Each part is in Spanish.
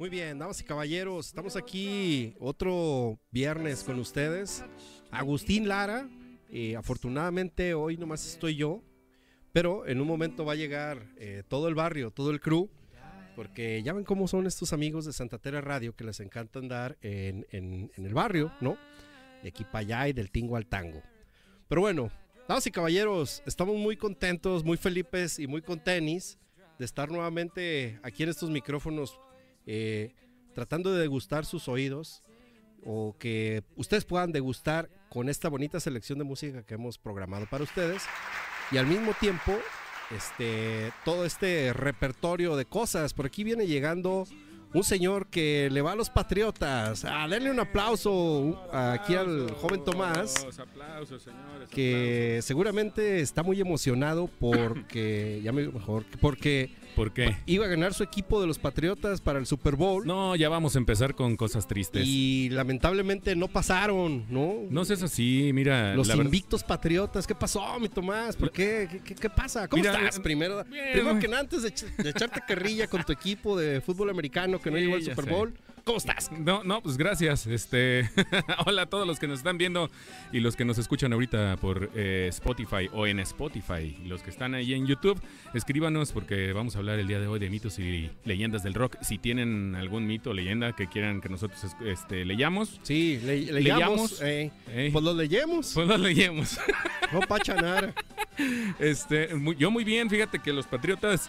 Muy bien, damas y caballeros, estamos aquí otro viernes con ustedes. Agustín Lara, eh, afortunadamente hoy nomás estoy yo, pero en un momento va a llegar eh, todo el barrio, todo el crew, porque ya ven cómo son estos amigos de Santa Terra Radio que les encanta andar en, en- el barrio, ¿no? De aquí para allá y del tingo al tango. Pero bueno, damas y caballeros, estamos muy contentos, muy felices y muy con de estar nuevamente aquí en estos micrófonos eh, tratando de degustar sus oídos o que ustedes puedan degustar con esta bonita selección de música que hemos programado para ustedes y al mismo tiempo este todo este repertorio de cosas por aquí viene llegando un señor que le va a los patriotas ah, denle un aplauso uh, aquí al joven Tomás Aplausos, aplausos, señores. que seguramente está muy emocionado porque ya me mejor porque. ¿Por qué? iba a ganar su equipo de los Patriotas para el Super Bowl No, ya vamos a empezar con cosas tristes. y lamentablemente no pasaron, ¿no? No seas así, mira. Los invictos Patriotas, ¿qué pasó, mi Tomás? ¿Por qué? ¿Qué, qué- qué pasa? ¿Cómo Mira, estás? eh, Primero, bien. primero que nada, antes de, ech- de echarte carrilla con tu equipo de fútbol americano que no Sí, llegó al Super sé. ¿Cómo estás? No, no, pues gracias. Este, hola a todos los que nos están viendo y los que nos escuchan ahorita por eh, Spotify o en Spotify. Los que están ahí en YouTube, escríbanos porque vamos a hablar el día de hoy de mitos y leyendas del rock. Si tienen algún mito o leyenda que quieran que nosotros este, leyamos, Sí, le, Leyamos. leyamos. eh, eh, pues lo leyemos. pues lo leyemos. No pacha nada. Este, muy- yo muy bien, fíjate que los Patriotas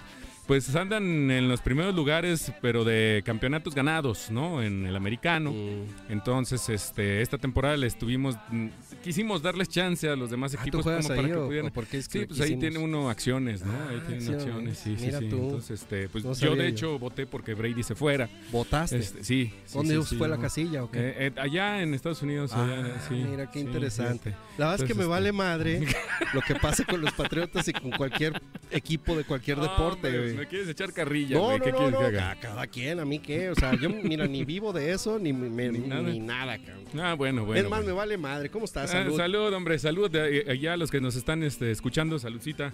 pues andan en los primeros lugares, pero de campeonatos ganados, ¿no? En el americano. Mm. Entonces, este, esta temporada les tuvimos, mm, quisimos darles chance a los demás Ah, ¿tú equipos juegas como para que pudieran. es que Sí, pues ahí tiene uno acciones, ¿no? Ahí Ah, tienen acciones. acciones, sí, sí, Mira sí. tú. Entonces, este, pues No yo de yo. hecho voté porque Brady se fuera. ¿Votaste? Este, sí, sí, ¿Dónde fue la ¿no? casilla o qué? Eh, eh, allá en Estados Unidos, Ah, allá, sí. mira qué interesante. La verdad es que me Entonces, vale este- madre lo que pase con los Patriotas y con cualquier equipo de cualquier deporte. Me quieres echar carrilla, No, güey. no, ¿Qué no, quieres que haga? ca- cada quien, a mí qué, o sea, yo mira, ni vivo de eso, ni, me- Ni nada. ni nada, cabrón. Ah, bueno, bueno. es más, bueno. me vale madre, ¿cómo estás? Ah, Salud. salud, hombre, salud eh, allá a los que nos están este, escuchando, saludcita.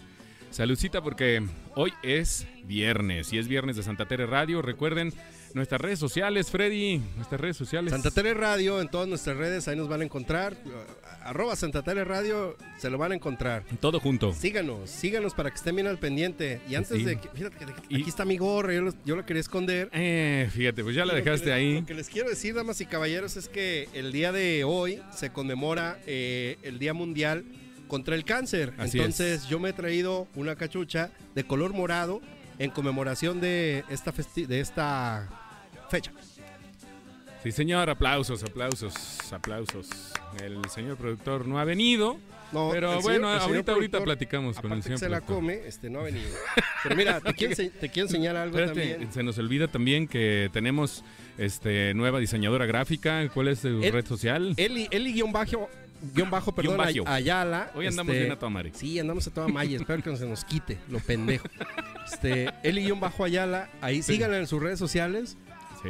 Saludcita porque hoy es viernes y es viernes de Santa Tere Radio. Recuerden nuestras redes sociales, Freddy, nuestras redes sociales. Santa Tele Radio, en todas nuestras redes, ahí nos van a encontrar. Arroba Santa Tele Radio, se lo van a encontrar. Todo junto. Síganos, síganos para que estén bien al pendiente. Y antes Sí. de que, fíjate Y- aquí está mi gorra, yo, lo- yo la quería esconder. Eh, fíjate, pues ya la lo dejaste les- ahí. Lo que les quiero decir, damas y caballeros, es que el día de hoy se conmemora eh, el Día Mundial contra el Cáncer. Así Entonces, yo me he traído una cachucha de color morado en conmemoración de esta, festi- de esta fecha. Sí, señor, aplausos, aplausos, aplausos. El señor productor no ha venido, No, pero bueno, señor ahorita, ahorita platicamos con el que señor se la productor. come, este no ha venido. Pero mira, te quiero, ense- te quiero enseñar algo Espérate, también. se nos olvida también que tenemos este nueva diseñadora gráfica. ¿Cuál es tu El- red social? Eli, Eli guion bajo, guion bajo, perdón, Guión bajo. Ay- Ayala. Hoy andamos este, bien a tomar. Sí, andamos a toda malla. Espero que no se nos quite, lo pendejo. Este, Eli guion bajo Ayala. Ahí Sí. síganla en sus redes sociales.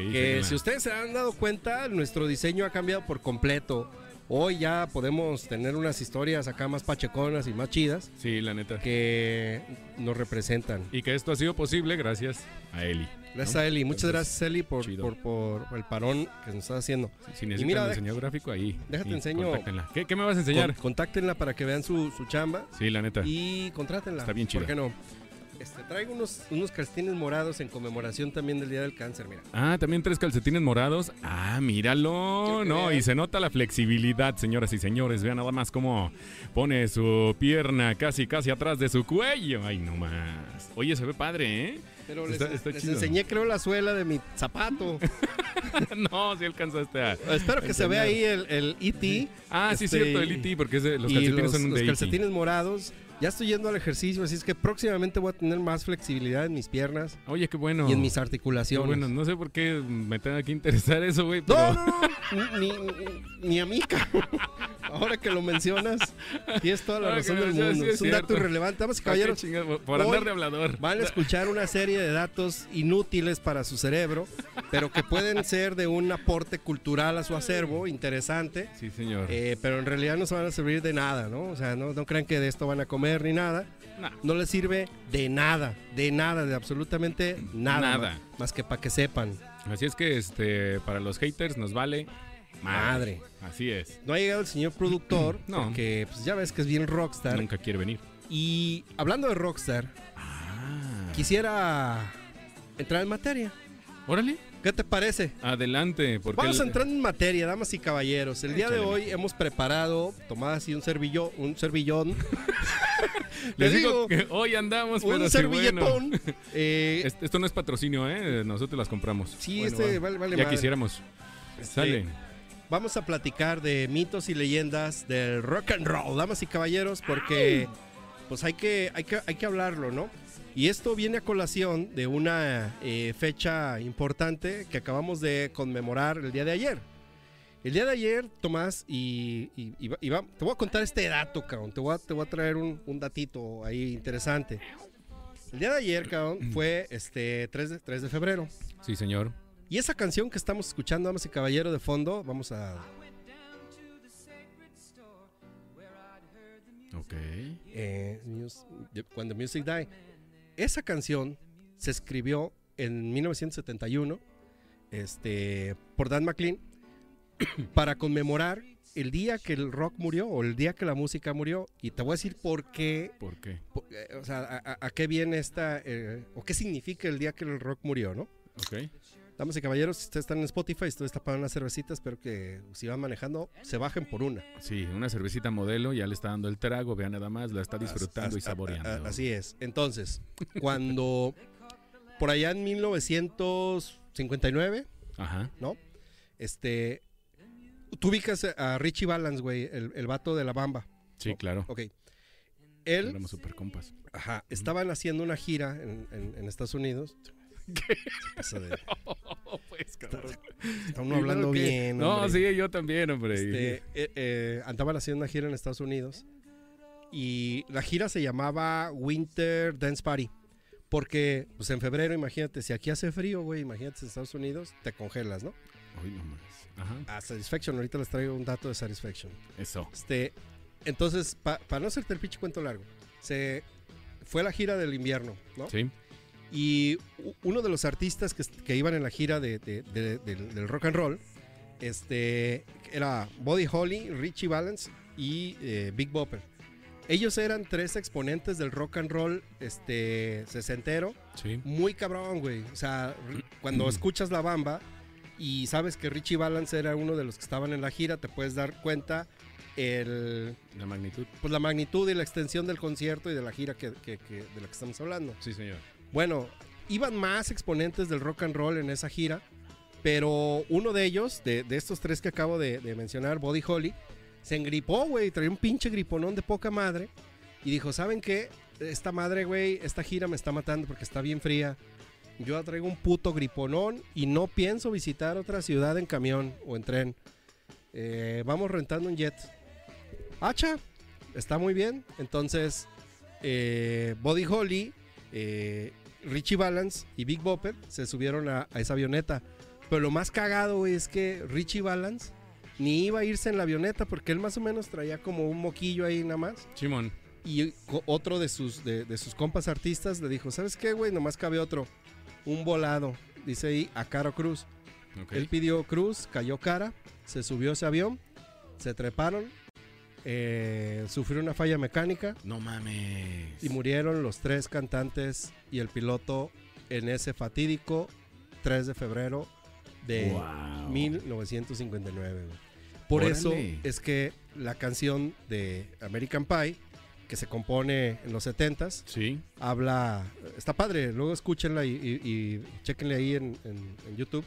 Sí, Que si ustedes se han dado cuenta, nuestro diseño ha cambiado por completo. Hoy ya podemos tener unas historias acá más pacheconas y más chidas Sí, la neta. que nos representan. Y que esto ha sido posible gracias a Eli. Gracias ¿no? a Eli. Muchas gracias, Eli, por, chido. por, por el parón que nos está haciendo. Si necesitan mira, deja- diseño gráfico, ahí. déjate y enseño. ¿Qué, qué me vas a enseñar? Con- contáctenla para que vean su, su chamba Sí, la neta. y contrátenla. Está bien ¿Por chida. qué no? Este, traigo unos, unos calcetines morados en conmemoración también del Día del Cáncer, mira. Ah, también tres calcetines morados. Ah, míralo. No, y se nota la flexibilidad, señoras y señores. Vean nada más cómo pone su pierna casi, casi atrás de su cuello. Ay, no más. Oye, se ve padre, ¿eh? Pero les, Está- está les chido. enseñé, creo, la suela de mi zapato. no, si alcanzaste a. Espero que se vea ahí el, el ET. Ah, sí, Este, cierto, el IT, porque es de- los calcetines los, son los de E IT. calcetines morados. Ya estoy yendo al ejercicio, así es que próximamente voy a tener más flexibilidad en mis piernas Oye, qué bueno. y en mis Qué articulaciones. bueno, no sé por qué me tenga que interesar eso, güey. No, Pero... no, no, ni, ni, ni a mí. Ahora que lo mencionas, tienes toda la Ah, razón del mundo. sí es es un dato irrelevante. ¿Para qué caballeros? Por- andar de hablador. van a escuchar una serie de datos inútiles para su cerebro, pero que pueden ser de un aporte cultural a su acervo, interesante. Sí, señor. eh, pero en realidad no se van a servir de nada, ¿no? O sea, no, no crean que de esto van a comer ni nada. Nah. No les sirve de nada, de nada, de absolutamente nada. Nada. Más, más que para que sepan. Así es que este para los haters nos vale madre. Madre. Así es. No ha llegado el señor productor, No. porque pues, ya ves que es bien rockstar. Nunca quiere venir. Y hablando de rockstar, Ah. quisiera entrar en materia. Órale. ¿Qué te parece? Adelante, porque Vamos a entrar en materia, damas y caballeros. El día de hoy hemos preparado, tomad así un servillón, un servillón, les digo, digo, que hoy andamos, pero un sí, bueno. servilletón. eh, Est- Esto no es patrocinio, ¿eh? Nosotros las compramos. sí, Bueno, este va. vale, vale Ya madre. quisiéramos. Este, Sale. Vamos a platicar de mitos y leyendas del rock and roll, damas y caballeros, porque pues hay que, hay que, hay que hablarlo, ¿no? Y esto viene a colación de una eh, fecha importante que acabamos de conmemorar el día de ayer. El día de ayer, Tomás, y, y- y va- y va- te voy a contar este dato, cabrón. Te voy a, te voy a traer un, un datito ahí interesante. El día de ayer, cabrón, fue este 3 de, 3 de febrero. Sí, señor. Y esa canción que estamos escuchando, damas y caballeros, de fondo, vamos a Ok. eh, the Music Die. Esa canción se escribió en 1971 este, por Dan McLean para conmemorar el día que el rock murió o el día que la música murió. Y te voy a decir por qué, ¿Por qué? eh, o sea, a, a- a qué viene esta, eh, o qué significa el día que el rock murió, ¿no? Ok. Damas y caballeros, si ustedes están en Spotify, ustedes pagando unas cervecitas, espero que si van manejando, se bajen por una. Sí, una cervecita modelo, ya le está dando el trago, vean nada más, la está disfrutando y As- a- saboreando. a- a- Así es. Entonces, cuando por allá en 1959, Ajá. ¿no? Este, tú ubicas a Richie Valens, güey, el, el vato de la bamba. Sí, claro. Ok. Él, Éramos super compas. ajá, estaban haciendo una gira en, en- en Estados Unidos. De- pues, Está uno hablando bien. No, hombre. sí, yo también, hombre. Este, eh, eh, andaban haciendo una gira en Estados Unidos y la gira se llamaba Winter Dance Party. Porque, pues en febrero, imagínate, si aquí hace frío, güey, imagínate en Estados Unidos, te congelas, ¿no? Hoy nomás. Ajá. A Satisfaction, ahorita les traigo un dato de Satisfaction. Eso. Este, entonces, pa- para no hacerte el pinche cuento largo, se fue la gira del invierno, ¿no? Sí. Y uno de los artistas que, iban en la gira de- de- de- del, del rock and roll, este, era Buddy Holly, Richie Valens y eh, Big Bopper. Ellos eran tres exponentes del rock and roll este, sesentero, Sí. muy cabrón, güey. O sea, cuando escuchas la bamba y sabes que Richie Valens era uno de los que estaban en la gira, te puedes dar cuenta el, La magnitud. pues, la magnitud y la extensión del concierto y de la gira que, que- que- de la que estamos hablando. Sí, señor. Bueno, iban más exponentes del rock and roll en esa gira, pero uno de ellos, de, de estos tres que acabo de, mencionar, Body Holly, se engripó, güey, traía un pinche griponón de poca madre y dijo, ¿saben qué? Esta madre, güey, esta gira me está matando porque está bien fría. Yo traigo un puto griponón y no pienso visitar otra ciudad en camión o en tren. Eh, vamos rentando un jet. Hacha, está muy bien. Entonces, eh, Body Holly, eh, Richie Valens y Big Bopper se subieron a, a esa avioneta. Pero lo más cagado es que Richie Valens ni iba a irse en la avioneta porque él más o menos traía como un moquillo ahí nada más. Simón. Y otro de sus, de, de sus compas artistas le dijo, ¿sabes qué, güey? Nomás cabe otro. Un volado. Dice ahí, a Caro Cruz. Él pidió Cruz, cayó cara, se subió a ese avión, se treparon, eh, sufrió una falla mecánica No mames. y murieron los tres cantantes y el piloto en ese fatídico 3 de febrero de Wow. 1959. güey. Por Órale. eso es que la canción de American Pie, que se compone en los 70s, Sí. habla, está padre, luego escúchenla y, y, y chéquenle ahí en, en- en YouTube.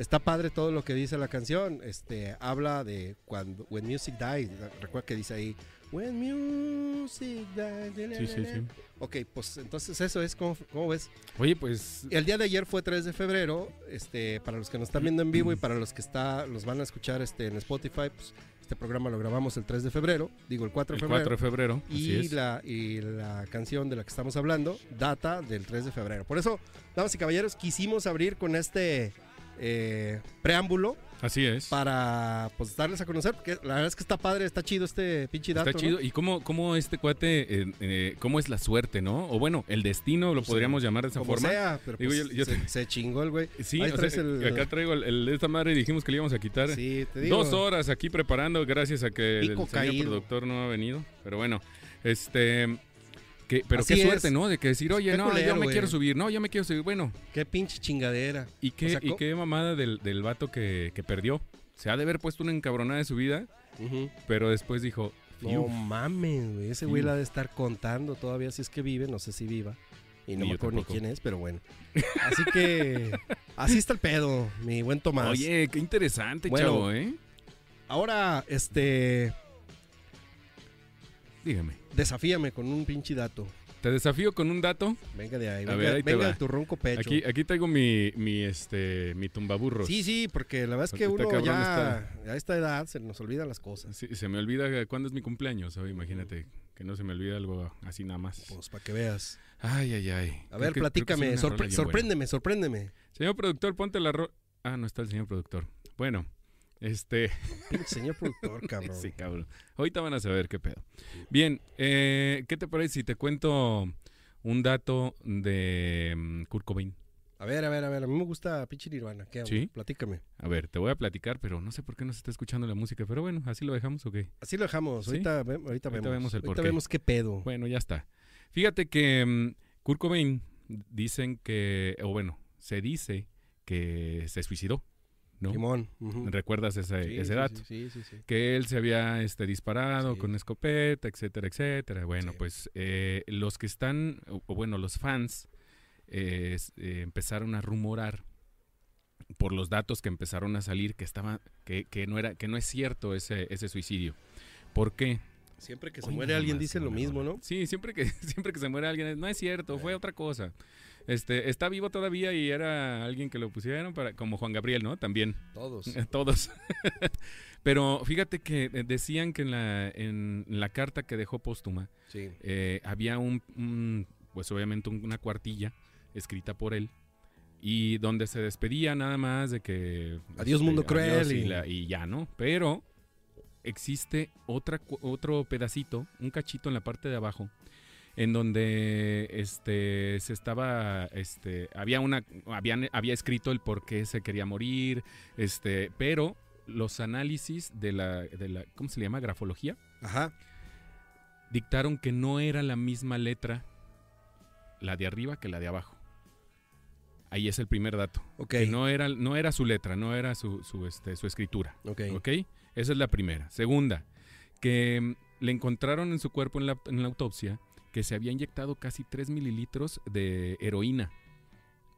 Está padre todo lo que dice la canción. Este habla de cuando When Music Dies. Recuerda que dice ahí When Music Dies. Sí, sí, sí. Ok, pues entonces eso es como, ¿cómo ves? Oye, pues. El día de ayer fue 3 de febrero. Este, para los que nos están viendo en vivo y para los que está, los van a escuchar este, en Spotify, pues este programa lo grabamos el 3 de febrero. Digo el 4 de El febrero. 4 de febrero. así Y es. la, y la canción de la que estamos hablando data del 3 de febrero. Por eso, damas y caballeros, quisimos abrir con este eh, preámbulo Así es. para pues darles a conocer, porque la verdad es que está padre, está chido este pinche dato. Está ¿no? chido. ¿Y cómo, cómo este cuate, eh, eh, cómo es la suerte, no? O bueno, el destino, lo Sí. podríamos llamar de esa Como forma. sea, pero Digo, pues, yo- yo se, te- se chingó el güey. Sí, Ahí o traes sea, el- acá traigo el, el de esta madre y dijimos que le íbamos a quitar. Sí, te digo. Dos horas aquí preparando, gracias a que el señor caído. productor no ha venido. Pero bueno, este. Que, pero Así qué es. suerte, ¿no? De que decir, oye, Qué no, yo me güey. quiero subir, no, yo me quiero subir. Bueno, Qué pinche chingadera. ¿y qué, O sea, y co- qué mamada del, del vato que, que perdió? Se ha de haber puesto una encabronada de su vida, pero después dijo, No "Fiu". mames, güey. Ese güey Fiu. la ha de estar contando todavía si es que vive, no sé si viva. Y no Ni me yo acuerdo ni tampoco. quién es, pero bueno. Así que así está el pedo, mi buen Tomás. Oye, qué interesante, Bueno. chavo, ¿eh? Ahora, este, Dígame. desafíame con un pinche dato. Te desafío con un dato. Venga de ahí, venga, ver, ahí venga de tu ronco pecho. Aquí, aquí traigo mi, mi, este, mi tumbaburros. Sí, sí, porque la verdad es que uno está ya a esta edad se nos olvidan las cosas. Sí, se me olvida cuándo es mi cumpleaños hoy, imagínate. Que no se me olvida algo así nada más. Pues para que veas. Ay, ay, ay. A Creo ver, que- platícame, sorpre- sorpréndeme, sorpréndeme. Señor productor, ponte la ro... Ah, no está el señor productor. Bueno, este... Señor productor, cabrón. sí, cabrón. Ahorita van a saber qué pedo. Bien, eh, ¿qué te parece si te cuento un dato de mm, Kurt Cobain? A ver, a ver, a ver, a mí me gusta pinche Nirvana. ¿Qué onda? ¿Sí? Platícame. A ver, te voy a platicar, pero no sé por qué no se está escuchando la música. Pero bueno, ¿así lo dejamos o qué? Así lo dejamos. ¿Sí? Ahorita, ahorita, Ahorita vemos. vemos el ahorita vemos qué pedo. Bueno, ya está. Fíjate que mm, Kurt Cobain dicen que, o bueno, se dice que se suicidó, ¿no? ¿Recuerdas ese, Sí, ese dato? Sí, sí, sí. Que él se había este, disparado con escopeta, etcétera, etcétera. Bueno, pues eh, los que están, o, bueno, los fans eh, eh, empezaron a rumorar por los datos que empezaron a salir que estaba, que, que no era, que no es cierto ese, ese suicidio. ¿Por qué? Siempre que se muere alguien dice lo mismo. ¿no? Sí, siempre que, siempre que se muere alguien, no es cierto, fue otra cosa. Este, está vivo todavía y era alguien que lo pusieron para, como Juan Gabriel, ¿no? También, Todos. todos. Pero fíjate que eh, decían que en la, en la carta que dejó póstuma Sí. eh, había un, un, pues obviamente un- una cuartilla escrita por él y donde se despedía nada más de que este, Adiós, mundo cruel adiós y- y, la- y ya no pero existe otra otro pedacito un cachito en la parte de abajo en donde este se estaba este había una habían, había escrito el por qué se quería morir este pero los análisis de la, de la cómo se le llama grafología Ajá. dictaron que no era la misma letra la de arriba que la de abajo. Ahí es el primer dato. Ok. Que no era, no era su letra, no era su, su, este, su escritura. Ok. ¿Ok? Esa es la primera. Segunda, que mm, le encontraron en su cuerpo en la, en la autopsia que se había inyectado casi 3 mililitros de heroína.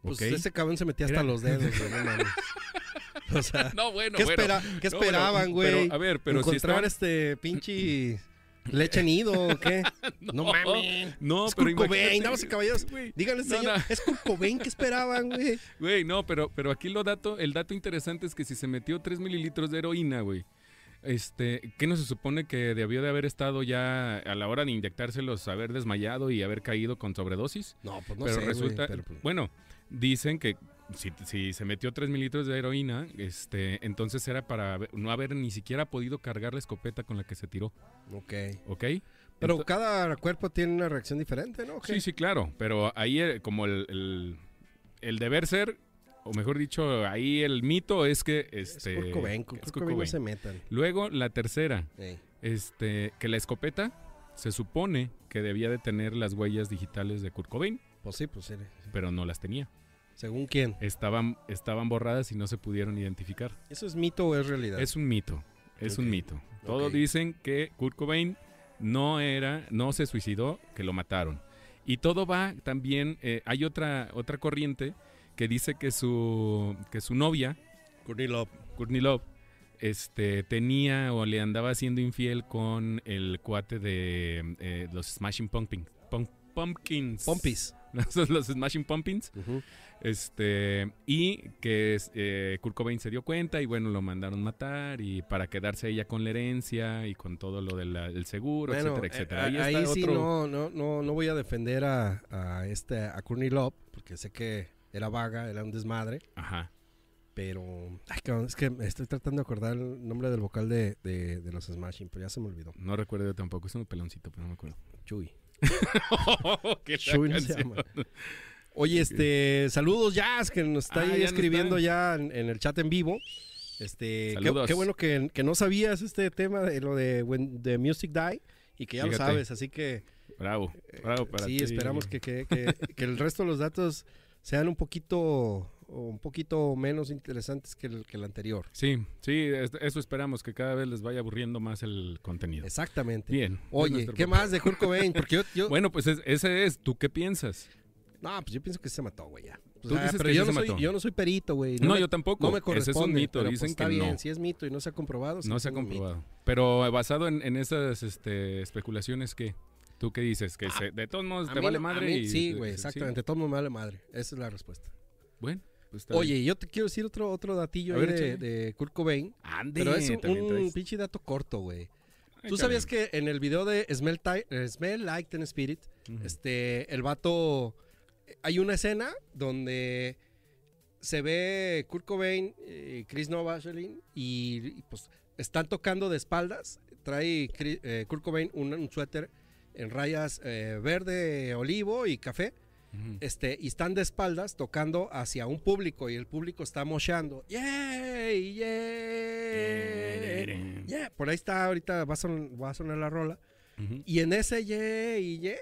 Pues ese cabrón se metía hasta Era- los dedos, güey, no. O sea, No, bueno, ¿qué, bueno. espera- qué No, esperaban, güey? a ver, pero si ¿Encontrar estaban- este pinche leche nido o qué? No, mames. No, Es pero imagínate, damas y caballeros. güey, Díganle, No, señor, no. es Kurt Cobain, ¿qué esperaban, güey? Güey, no, pero, pero aquí lo dato, el dato interesante es que si se metió 3 mililitros de heroína, güey, este, ¿qué no se supone que debió de haber estado ya a la hora de inyectárselos, haber desmayado y haber caído con sobredosis? No, pues no pero sé, resulta, güey, pero, pues, bueno, dicen que si, si se metió 3 mililitros de heroína, este, entonces era para no haber ni siquiera podido cargar la escopeta con la que se tiró, Ok. ¿ok? Pero cada cuerpo tiene una reacción diferente, ¿no? Sí, sí, claro, pero ahí eh, como el, el, el deber ser, o mejor dicho, ahí el mito es que Es este Kurt es Kurt Kurt Cobain no Cobain. se metan. Luego la tercera, este, que la escopeta se supone que debía de tener las huellas digitales de Kurt Cobain, Pues sí, pues sí. pero no las tenía. ¿Según quién? Estaban, estaban borradas y no se pudieron identificar. ¿Eso es mito o es realidad? Es un mito, es un mito. Todos dicen que Kurt Cobain no era, no se suicidó, que lo mataron. Y todo va también, eh, hay otra, otra corriente que dice que su, que su novia, Courtney Love. Courtney Love, este, tenía o le andaba siendo infiel con el cuate de eh, los Smashing Pumpkins. Pum- Pumpkins. Pompis. Los, Smashing Pumpkins. Este, y que eh, Kurt Cobain se dio cuenta y bueno, lo mandaron matar y para quedarse ella con la herencia y con todo lo del seguro, Bueno, etcétera, eh, etcétera. Ahí ahí, está sí otro- no, no, no, no voy a defender a, a este a Courtney Love porque sé que era vaga, era un desmadre, Ajá. Pero, ay, cabrón, es que me estoy tratando de acordar el nombre del vocal de, de, de los Smashing, pero ya se me olvidó. No recuerdo yo tampoco, es un peloncito, pero no me acuerdo. Chuy. ¿Qué Chuy no se llama. Oye, este, saludos Jazz, que nos está Ah, ahí ya escribiendo ya en, en el chat en vivo. Este, qué, qué bueno que, que no sabías este tema de lo de When the Music Die y que ya lo sabes, así que Bravo, bravo para sí, ti. esperamos que, que- que el resto de los datos sean un poquito un poquito menos interesantes que el, que el anterior. Sí, sí, es- eso esperamos, que cada vez les vaya aburriendo más el contenido. Exactamente. Bien. Oye, ¿qué más de Kurt Cobain? Porque yo, yo- Bueno, pues es- ese es, ¿tú qué piensas? no, pues yo pienso que se mató, güey, ya. Tú dices pero que yo no, se soy, mató. yo no soy perito, güey. No, me- yo tampoco. No me Ese corresponde. es un mito, pero, dicen pues, que está bien, no. si es mito y no se ha comprobado. No se ha comprobado. Pero eh, basado en, en esas este, especulaciones, ¿qué? ¿Tú qué dices? Que se- de todos modos te vale no- madre mí- y... sí, güey, sí. exactamente. Todo me vale madre. Esa es la respuesta. Bueno, pues Oye, bien. yo te quiero decir otro, otro datillo ver, de, de Kurt Cobain. Ande, Pero es un, un pinche dato corto, güey. ¿Tú sabías que en el video de Smell, eh, Smell Like Teen Spirit, este, el vato, hay una escena donde se ve Kurt Cobain, eh, Chris Novoselic y, y, pues están tocando de espaldas. Trae Chris- eh, Kurt Cobain un, un suéter en rayas eh, verde, olivo y café. Este, y están de espaldas tocando hacia un público y el público está moshando. ¡Yay! ¡Yay! Yeah. Por ahí está, ahorita va a, son- va a sonar la rola. Y en ese ye y ye,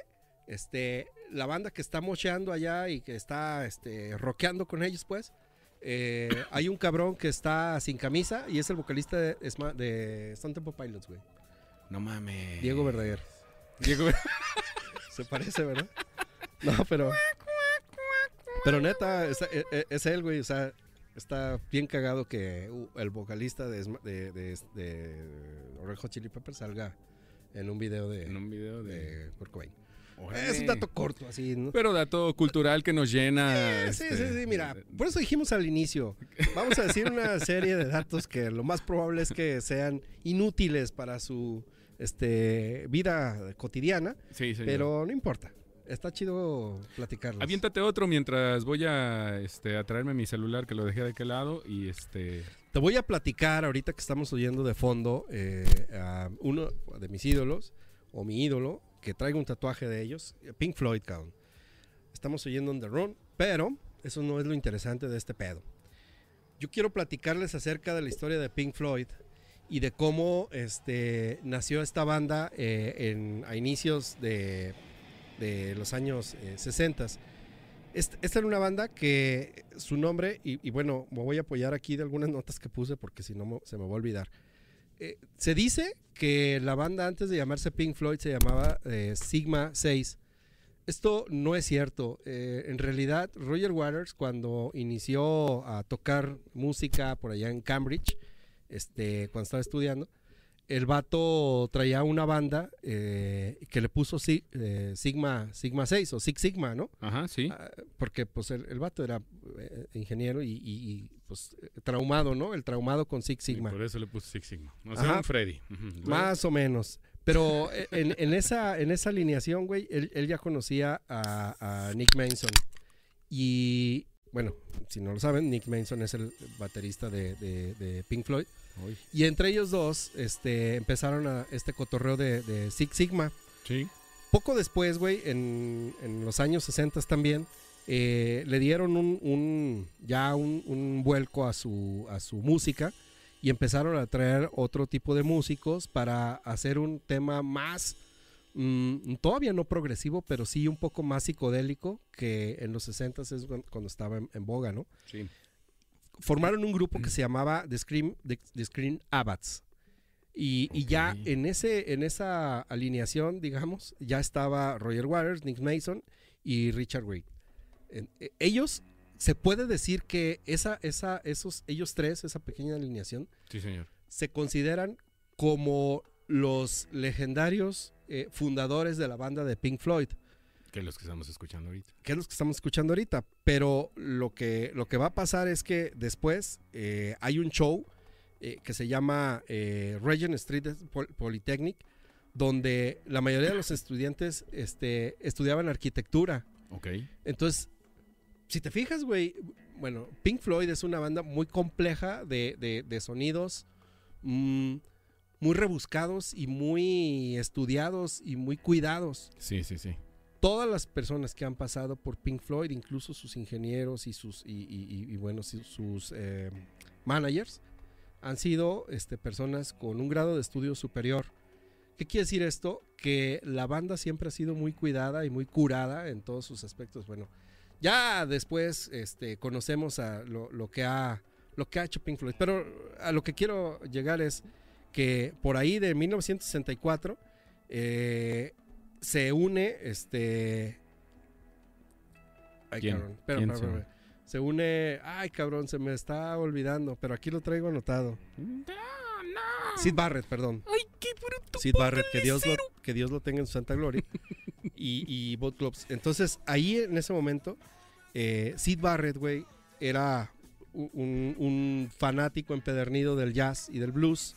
este, la banda que está mocheando allá y que está este, rockeando con ellos, pues, eh, hay un cabrón que está sin camisa y es el vocalista de, de Stone Temple Pilots, güey. No mames. Diego Verdaguer. Diego Se parece, ¿verdad? No, pero. Pero neta, es, es- es él, güey. O sea, está bien cagado que uh, el vocalista de, de, de, de Red Hot Chili Peppers salga en un video de, en un video de... Kurt Cobain. Es un dato corto, así, ¿no? Pero dato cultural que nos llena. Eh, sí, este, sí, sí, mira, por eso dijimos al inicio, vamos a decir una serie de datos que lo más probable es que sean inútiles para su este, vida cotidiana, Sí, pero no importa, está chido platicarlos. Aviéntate otro mientras voy a, este, a traerme mi celular que lo dejé de aquel lado y este... Te voy a platicar ahorita que estamos oyendo de fondo eh, a uno de mis ídolos, o mi ídolo, que traigo un tatuaje de ellos, Pink Floyd, cabrón. Estamos oyendo On The Run, pero eso no es lo interesante de este pedo. Yo quiero platicarles acerca de la historia de Pink Floyd y de cómo este, nació esta banda eh, en, a inicios de, de los años eh, 60. Este- esta era una banda que su nombre, y, bueno, me voy a apoyar aquí de algunas notas que puse porque si no se me va a olvidar. Eh, se dice que la banda antes de llamarse Pink Floyd se llamaba eh, Sigma 6. Esto no es cierto. En realidad, Roger Waters, cuando inició a tocar música por allá en Cambridge, este, cuando estaba estudiando, el vato traía una banda eh, que le puso Si- eh, Sigma, Sigma 6 o Six Sigma, ¿no? Ajá, sí. Ah, porque pues el, el vato era eh, ingeniero y, y- y, pues traumado, ¿no? El traumado con Six Y Sigma. por eso le puse Six Sigma. O sea, Ajá. un Freddy. Más o menos. Pero en, en esa, en esa alineación, güey, él, él ya conocía a, a Nick Mason. Y bueno, si no lo saben, Nick Mason es el baterista de, de- de Pink Floyd. Uy, Y entre ellos dos este, empezaron a este cotorreo de, de Six Sigma. Sí. Poco después, güey, en, en los años 60 también, eh, le dieron un, un- ya un, un vuelco a su, a su música y empezaron a traer otro tipo de músicos para hacer un tema más, mm, todavía no progresivo, pero sí un poco más psicodélico que en los 60 es cuando, estaba en, en boga, ¿no? Sí. Formaron un grupo que se llamaba The Scream, The, Abbots. Y, y ya en, ese, en esa alineación, digamos, ya estaba Roger Waters, Nick Mason y Richard Wright. En- e- ellos, se puede decir que esa, esa, esos, ellos tres, esa pequeña alineación, Sí, señor. se consideran como los legendarios eh, fundadores de la banda de Pink Floyd Que es los que estamos escuchando ahorita. que es lo que estamos escuchando ahorita. Pero lo que, lo que va a pasar es que después eh, hay un show eh, que se llama eh, Regent Street Pol- Polytechnic, donde la mayoría de los estudiantes este, estudiaban arquitectura. Ok. Entonces, si te fijas, güey, bueno, Pink Floyd es una banda muy compleja de, de- de sonidos, mm, muy rebuscados y muy estudiados y muy cuidados. Sí, sí, sí. Todas las personas que han pasado por Pink Floyd, incluso sus ingenieros y sus, y, y- y- y, bueno, sus eh, managers, han sido este, personas con un grado de estudio superior. ¿Qué quiere decir esto? Que la banda siempre ha sido muy cuidada y muy curada en todos sus aspectos. Bueno, ya después este, conocemos a lo, lo que ha, lo que ha hecho Pink Floyd, pero a lo que quiero llegar es que por ahí de 1964 eh, se une este... Ay, ¿Quién? cabrón, espera, ¿Quién espera, se espera. Se une... Ay, cabrón, se me está olvidando, pero aquí lo traigo anotado. Sid Barrett, perdón. Ay, qué bruto. Sid Barrett, que Dios, lo, que Dios lo tenga en su santa gloria. y, y Bob Clubs. Entonces, ahí en ese momento, eh, Sid Barrett, güey, era un fanático empedernido del jazz y del blues.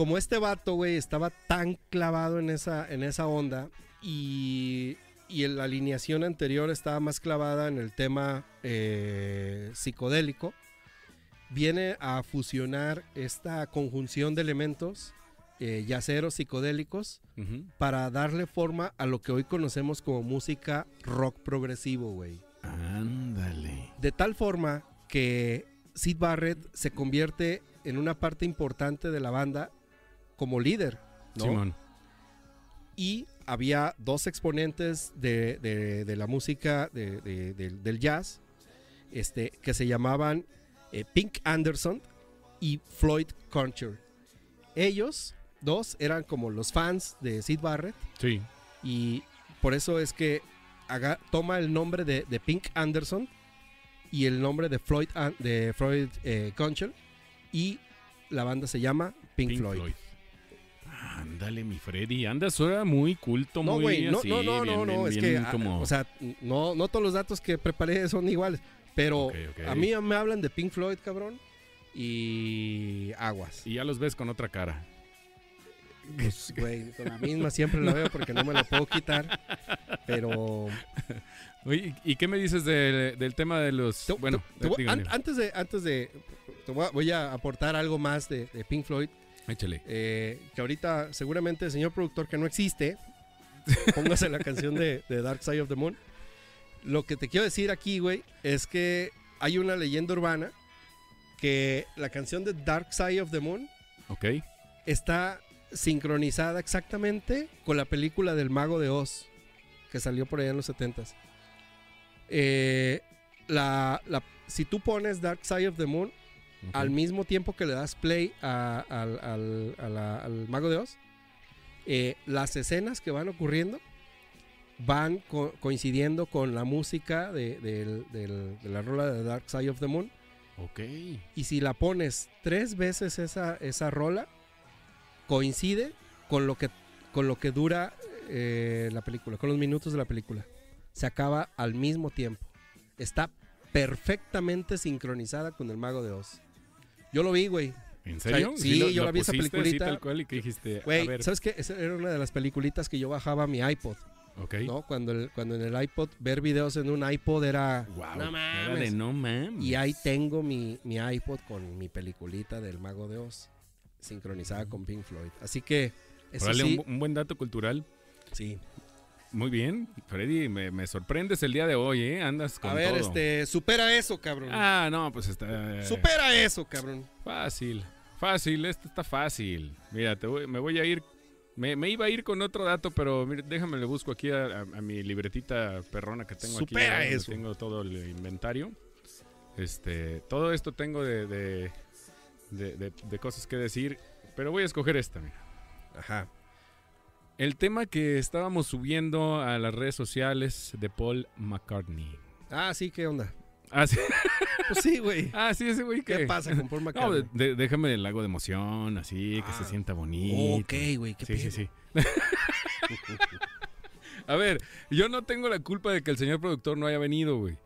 Como este vato, güey, estaba tan clavado en esa, en esa onda y, y en la alineación anterior estaba más clavada en el tema eh, psicodélico, viene a fusionar esta conjunción de elementos eh, yaceros psicodélicos para darle forma a lo que hoy conocemos como música rock progresivo, güey. Ándale. De tal forma que Sid Barrett se convierte en una parte importante de la banda como líder, ¿no? Simón. Y había dos exponentes de, de- de la música de- de- del- jazz este, que se llamaban eh, Pink Anderson y Floyd Concher. Ellos dos eran como los fans de Sid Barrett Sí. y por eso es que haga- toma el nombre de, de Pink Anderson y el nombre de Floyd, de Floyd eh, Concher y la banda se llama Pink, Pink Floyd. Floyd. Ándale, mi Freddy. Andas ahora muy culto, No, muy no, así, no, no, bien, no, no, bien, es bien que, ah, o sea, no, no todos los datos que preparé son iguales, pero a mí me hablan de Pink Floyd, cabrón, y aguas. Y ya los ves con otra cara. Pues, güey, con la misma siempre la veo porque no me la puedo quitar, pero... Oye, ¿y qué me dices del, del tema de los... Te- bueno, te- te voy- dígame. an- antes de, antes de, voy a, voy a aportar algo más de, de Pink Floyd, Échale. eh, que ahorita seguramente el señor productor que no existe, póngase la canción de, de Dark Side of the Moon. Lo que te quiero decir aquí, güey, es que hay una leyenda urbana que la canción de Dark Side of the Moon Ok. está sincronizada exactamente con la película del Mago de Oz, que salió por allá en los 70s. Eh, la, la- si tú pones Dark Side of the Moon al mismo tiempo que le das play a- al, al- a la- al Mago de Oz, eh, las escenas que van ocurriendo van co- coincidiendo con la música de, del- de la rola de Dark Side of the Moon. Ok. Y si la pones tres veces esa, esa rola, coincide con lo que, con lo que dura eh, la película, con los minutos de la película. Se acaba al mismo tiempo. Está perfectamente sincronizada con el Mago de Oz. Yo lo vi, güey. ¿En serio? sí, lo- yo lo la vi esa así peliculita. tal cual y que dijiste, a Güey, ver, ¿sabes qué? Esa era una de las peliculitas que yo bajaba a mi iPod, ok. ¿no? Cuando, el- cuando en el iPod, ver videos en un iPod era... Wow. No Era de mames. no mames. Y ahí tengo mi, mi iPod con mi peliculita del Mago de Oz, sincronizada con Pink Floyd. Así que, eso Órale, sí, un, un buen dato cultural. sí. Muy bien, Freddy, me, me sorprendes el día de hoy, ¿eh? Andas con A ver, todo. este, supera eso, cabrón. Ah, no, pues está... supera eso, cabrón. Fácil, fácil, esto está fácil. Mira, te voy- me voy a ir... Me, me iba a ir con otro dato, pero mira, déjame le busco aquí a, a- a mi libretita perrona que tengo Supera aquí. donde eso. Tengo todo el inventario. Este, todo esto tengo de, de, de- de- de cosas que decir, pero voy a escoger esta, mira. Ajá. El tema que estábamos subiendo a las redes sociales de Paul McCartney. Ah, sí, ¿qué onda? Ah, sí, Pues sí, güey. ah, sí ese güey. ¿Qué pasa con Paul No, McCartney? de- de- déjame el lago de emoción, así, que Ah. se sienta bonito. ok, güey, qué Sí, sí, sí. A ver, yo no tengo la culpa de que el señor productor no haya venido, güey.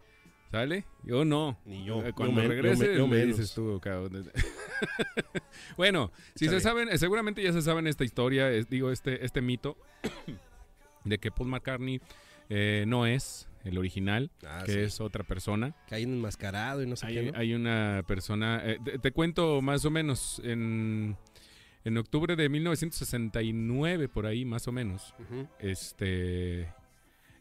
¿Sale? Yo no. Ni yo. Eh, Cuando Yo me- regrese, yo me- yo me menos. dices tú, cabrón. bueno, si Está se bien. saben, eh, seguramente ya se saben esta historia, es- digo, este, este mito de que Paul McCartney eh, no es el original, Ah, que sí. es otra persona. Que hay un enmascarado y no sé Hay, qué, ¿no? hay una persona, eh, te, te cuento más o menos, en, en octubre de 1969, por ahí más o menos, este,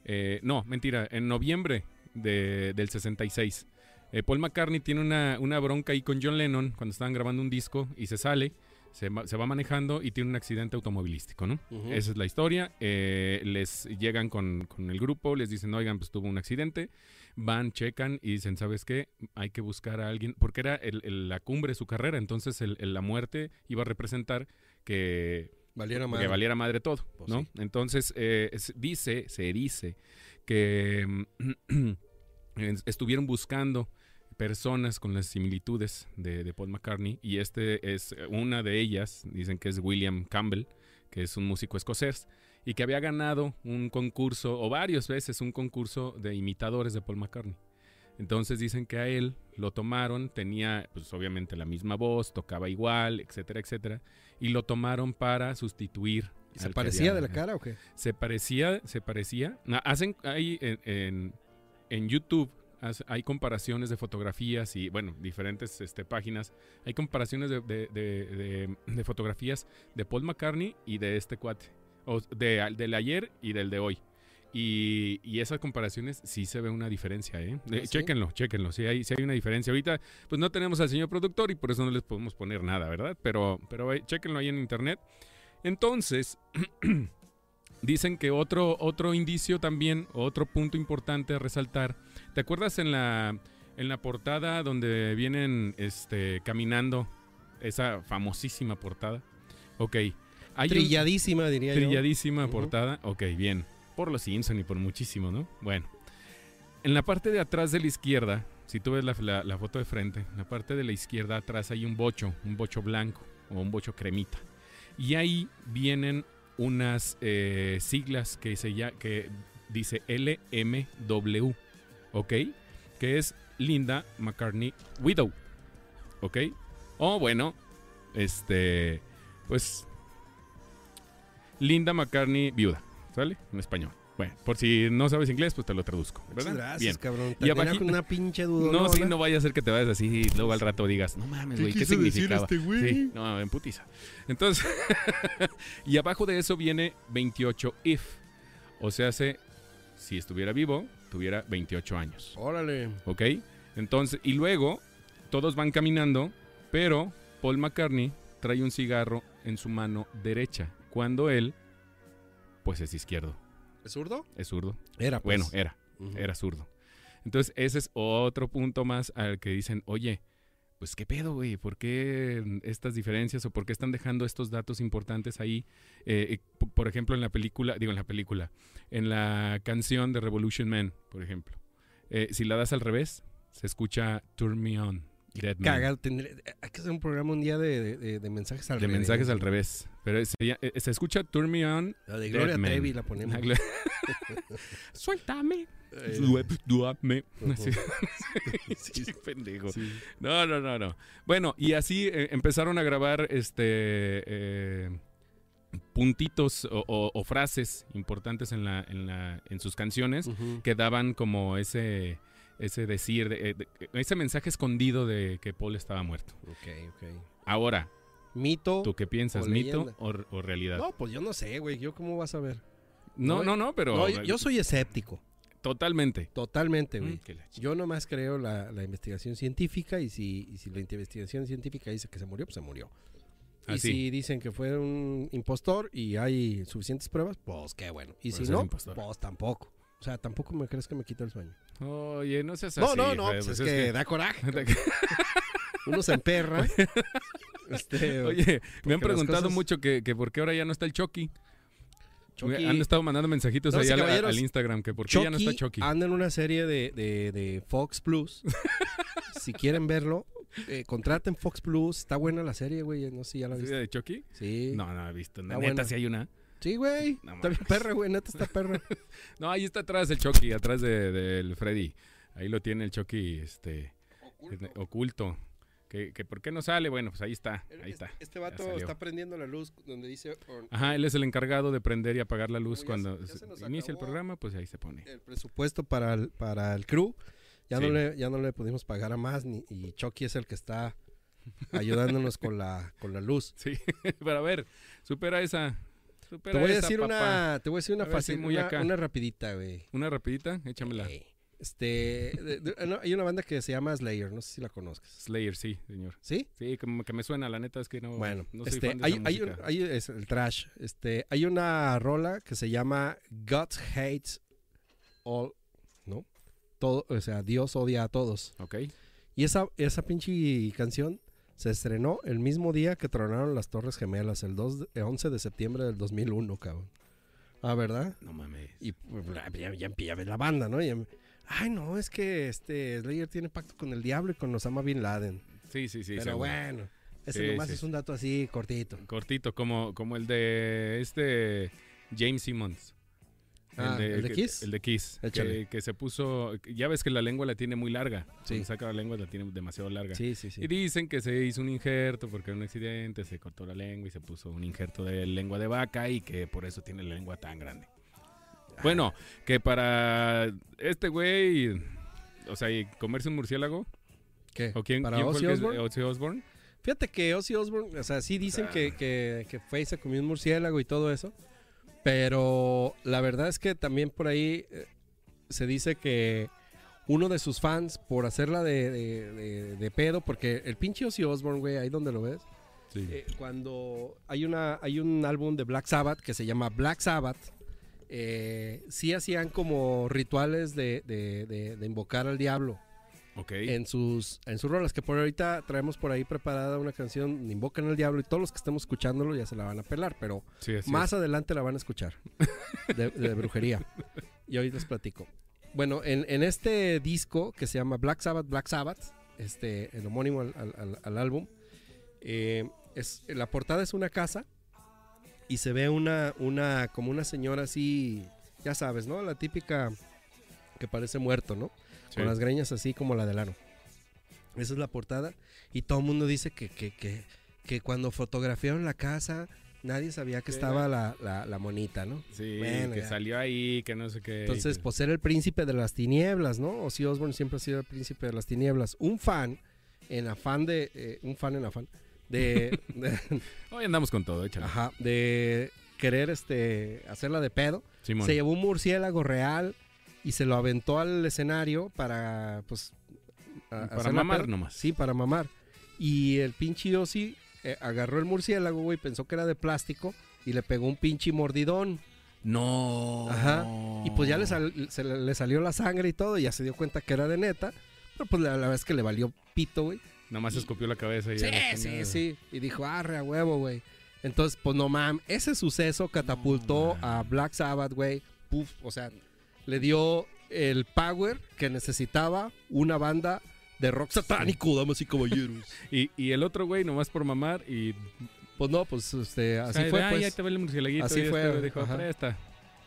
eh, no, mentira, en noviembre de- del 66, eh, Paul McCartney tiene una, una bronca ahí con John Lennon cuando estaban grabando un disco y se sale, se, va- se va manejando y tiene un accidente automovilístico, ¿no? Esa es la historia. eh, les llegan con, con el grupo, les dicen, oigan, pues tuvo un accidente. Van, checan y dicen, ¿sabes qué? Hay que buscar a alguien, porque era el- el- la cumbre de su carrera, entonces el- la muerte iba a representar que, Valiera que madre. valiera madre todo, Pues ¿no? sí. Entonces, eh, es- dice, se dice que mm, es- estuvieron buscando personas con las similitudes de, de Paul McCartney y este es una de ellas, dicen que es William Campbell, que es un músico escocés y que había ganado un concurso o varias veces un concurso de imitadores de Paul McCartney. Entonces dicen que a él lo tomaron, tenía pues obviamente la misma voz, tocaba igual, etcétera, etcétera, y lo tomaron para sustituir. ¿Y ¿Se parecía de la cara o qué? se parecía, se parecía. Hacen ahí en, en, en YouTube hay comparaciones de fotografías y bueno, diferentes este, páginas. Hay comparaciones de, de- de- de- de fotografías de Paul McCartney y de este cuate. O del ayer y del de hoy. Y, y esas comparaciones sí se ve una diferencia, ¿eh? ¿Ah, sí? Chéquenlo, chéquenlo. Sí hay, sí hay una diferencia. Ahorita, pues no tenemos al señor productor y por eso no les podemos poner nada, ¿verdad? Pero, pero eh, chéquenlo ahí en internet. Entonces, dicen que otro, otro indicio también, otro punto importante a resaltar. ¿Te acuerdas en la, en la portada donde vienen este, caminando? Esa famosísima portada. Ok. Hay un- Trilladísima, diría yo. Trilladísima portada. Ok, bien. Por los Simpson y por muchísimo, ¿no? Bueno. En la parte de atrás de la izquierda, si tú ves la, la- la foto de frente, en la parte de la izquierda atrás hay un bocho, un bocho blanco o un bocho cremita. Y ahí vienen unas eh, siglas que, ya, que dice LMW, ¿ok? Que es Linda McCartney Widow, ¿ok? O bueno, este, pues Linda McCartney viuda, ¿sale? En español. Bueno, por si no sabes inglés, pues te lo traduzco, Muchas ¿verdad? gracias, Bien. cabrón. Y Te abajito- con una pinche duda. No, sí, no vaya a ser que te vayas así y luego al rato digas, no mames, güey, ¿qué significaba? Sí, no, en putiza. Entonces, y abajo de eso viene 28 if. O sea, hace, si estuviera vivo, tuviera 28 años. Órale. ¿Ok? Entonces, y luego, todos van caminando, pero Paul McCartney trae un cigarro en su mano derecha, cuando él, pues es izquierdo, ¿Es zurdo? es zurdo. Era, pues. Bueno, era era zurdo. Entonces, ese es otro punto más al que dicen, oye, pues qué pedo, güey, ¿por qué estas diferencias o por qué están dejando estos datos importantes ahí? Eh, eh, por ejemplo, en la película, digo en la película, en la canción de Revolution Man, por ejemplo. Eh, si la das al revés, se escucha Turn Me On, Dead. Cagado. tendré- Hay que hacer un programa un día de, de- de- de mensajes al De revés. mensajes al revés. Pero se, eh, se escucha Turn Me On. La de Gloria. Trevi la ponemos. Suéltame. Eh, Duame. Sí. Sí, pendejo. No, no, no, no. Bueno, y así eh, empezaron a grabar este eh, puntitos o, o- o frases importantes en la, en la, en sus canciones que daban como ese, ese decir, de- eh, de- ese mensaje escondido de que Paul estaba muerto. Ok, ok. Ahora, Mito. ¿tú qué piensas, o mito o, o realidad? No, pues yo no sé, güey. ¿Yo cómo vas a ver? No, no, no, no, pero No, yo, yo soy escéptico. totalmente. Totalmente, Mm, güey. Yo nomás creo la, la investigación científica y si, y si la investigación científica dice que se murió, pues se murió. Y Así. si dicen que fue un impostor y hay suficientes pruebas, pues qué bueno. Y Pues si no, impostor. pues tampoco. O sea, tampoco me crees que me quita el sueño. Oye, no seas no, así. no, no, güey, pues pues es, que, da coraje. Uno se emperra. este, Oye, me han preguntado cosas- mucho que, que por qué ahora ya no está el Chucky. Chucky- Han estado mandando mensajitos Damas ahí al, Instagram que por qué ya no está Chucky. anda en una serie de, de- de Fox Plus. si quieren verlo, eh, contraten Fox Plus. Está buena la serie, güey. No sé si ya la ¿Sí, viste. de Chucky? Sí. No, no he visto. Está Neta, buena. sí hay una. Sí, güey. No está bien perra, güey. Neta está perra. No, ahí está atrás el Chucky, atrás de- del Freddy. Ahí lo tiene el Chucky este, oculto. Que, que ¿Por qué no sale? Bueno, pues ahí está, ahí Este- está. Este vato salió. está prendiendo la luz donde dice on- Ajá, él es el encargado de prender y apagar la luz cuando se- ya se- se nos inicia el programa, pues ahí se pone. el presupuesto para el, para el crew. Ya, no le, ya no le pudimos pagar a más ni, y Chucky es el que está ayudándonos con la, con la luz. Sí, pero a ver, supera esa. Supera Te voy a decir una, te voy a decir una A fácil, muy una, acá. una rapidita, güey. Una rapidita, échamela. Este, de- de- no, hay una banda que se llama Slayer, no sé si la conozcas. Slayer, sí, señor. ¿Sí? Sí, como que me suena, la neta es que no, Bueno, no soy este, fan de hay, esa hay un- hay- es el trash. Este, hay una rola que se llama God Hates All, ¿no? Todo, o sea, Dios odia a todos. Ok. Y esa, esa pinche canción se estrenó el mismo día que tronaron las Torres Gemelas, el, 2 de- el 11 de septiembre del 2001, cabrón. Ah, ¿verdad? No mames. Y pues, ya, ya, ya ves la banda, ¿no? Ya- ay, no, es que este Slayer tiene pacto con el diablo y con Osama Bin Laden. Sí, sí, sí. Pero seguro. bueno, ese Sí, nomás sí. es un dato así cortito. Cortito, como, como el de este James Simmons. Ah, ¿el de que- Kiss? El de Kiss. Que, que se puso. Ya ves que la lengua la tiene muy larga. Sí. Cuando saca la lengua la tiene demasiado larga. Sí, sí, sí. Y dicen que se hizo un injerto porque en un accidente se cortó la lengua y se puso un injerto de lengua de vaca y que por eso tiene la lengua tan grande. Bueno, que para este güey, o sea, y comerse un murciélago, ¿Qué? ¿o quién, ¿Para quién Ozzy el Osbourne? Ozzy Osbourne? Fíjate que Ozzy Osbourne, o sea, sí dicen Ah. que, que, que fue y se comió un murciélago y todo eso. Pero la verdad es que también por ahí eh, se dice que uno de sus fans, por hacerla de, de, de- de pedo, porque el pinche Ozzy Osbourne, güey, ahí donde lo ves, Sí. eh, cuando hay, una, hay un álbum de Black Sabbath que se llama Black Sabbath, eh, sí hacían como rituales de, de- de- de invocar al diablo ok. en sus en sus rolas que por ahorita traemos por ahí preparada una canción Invocan al Diablo y todos los que estemos escuchándolo ya se la van a pelar, pero Sí, más adelante la van a escuchar de, de brujería y hoy les platico. Bueno, en, en este disco que se llama Black Sabbath, Black Sabbath, este, el homónimo al, al- al- al álbum, eh, es, la portada es una casa y se ve una, una, como una señora así, ya sabes, ¿no? La típica que parece muerto, ¿no? con las greñas así como la del aro. Esa es la portada. Y todo el mundo dice que, que, que, que cuando fotografiaron la casa, nadie sabía que estaba la, la, la monita, ¿no? Sí, Bueno, que ya. salió ahí, que no sé qué. Entonces, pues era el príncipe de las tinieblas, ¿no? Ozzy Osbourne siempre ha sido el príncipe de las tinieblas. Un fan, en afán de... eh, un fan en afán de... de- Hoy andamos con todo, échale. ajá, de querer este, hacerla de pedo. Simón. Se llevó un murciélago real y se lo aventó al escenario para, pues... a- Para mamar nomás. Sí, para mamar. Y el pinche Ozzy eh, agarró el murciélago, güey, pensó que era de plástico y le pegó un pinche mordidón. No. Ajá. Y pues ya le, sal- se le, le salió la sangre y todo, y ya se dio cuenta que era de neta. Pero pues la, la verdad es que le valió pito, güey. Nomás escopió la cabeza y Sí, ya sí, sí. Y dijo, arre a huevo, güey. Entonces, pues no mames, ese suceso catapultó No, a Black Sabbath, güey. Puf, o sea, le dio el power que necesitaba una banda de rock satánico, damas y caballeros. Y, y el otro güey, nomás por mamar y. Pues no, pues este, así Ay, fue, ay, pues. te ve el murcielaguito. Así y este fue, dijo, ajá. presta.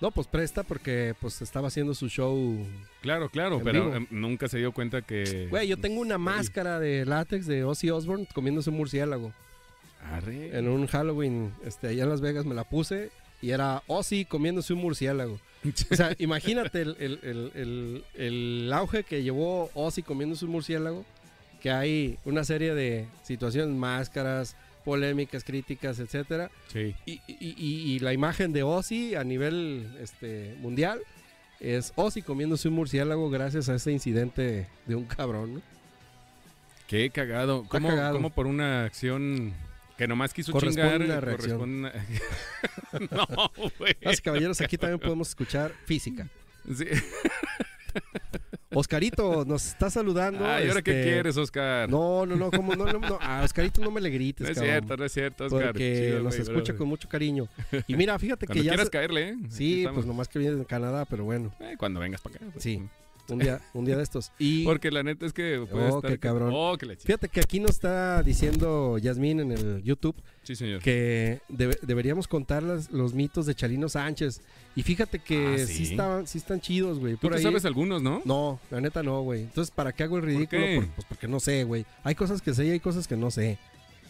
No, pues presta porque pues estaba haciendo su show. Claro, claro, pero vivo. em, nunca se dio cuenta que. Güey, yo tengo una máscara de látex de Ozzy Osbourne comiéndose un murciélago. Arre. En un Halloween, este, allá en Las Vegas me la puse y era Ozzy comiéndose un murciélago. O sea, imagínate el, el- el- el- auge que llevó Ozzy comiéndose un murciélago, que hay una serie de situaciones, máscaras, polémicas, críticas, etcétera. Sí. Y, y- y- y la imagen de Ozzy a nivel este, mundial es Ozzy comiéndose un murciélago gracias a ese incidente de un cabrón. ¿no? Qué cagado. ¿Cómo, cagado. cómo por una acción que nomás quiso Corresponde chingar? una reacción. corresponde no, güey. Y caballeros, aquí también podemos escuchar física. Sí. Oscarito nos está saludando. Ay, ¿ahora qué este, quieres, Oscar? No, no, no, como no, no, no, a Oscarito no me le grites, No es cabrón, cierto, no es cierto, Oscar. Porque Chido, nos güey, escucha bro. con mucho cariño. Y mira, fíjate Cuando que ya quieras se- caerle, ¿eh? Sí, pues nomás que viene de Canadá, pero bueno. Eh, cuando vengas para acá. pues. Sí. Un día, un día de estos. Y Porque la neta es que puede Oh, estar... qué cabrón. Oh, que fíjate que aquí nos está diciendo Yasmín en el YouTube Sí, señor. que debe- deberíamos contar las- los mitos de Chalino Sánchez. Y fíjate que Ah, sí, ¿sí? estaban, sí están chidos, güey. Tú te ahí. sabes algunos, ¿no? No, la neta no, güey. Entonces, ¿para qué hago el ridículo? Por- pues porque no sé, güey. Hay cosas que sé y hay cosas que no sé.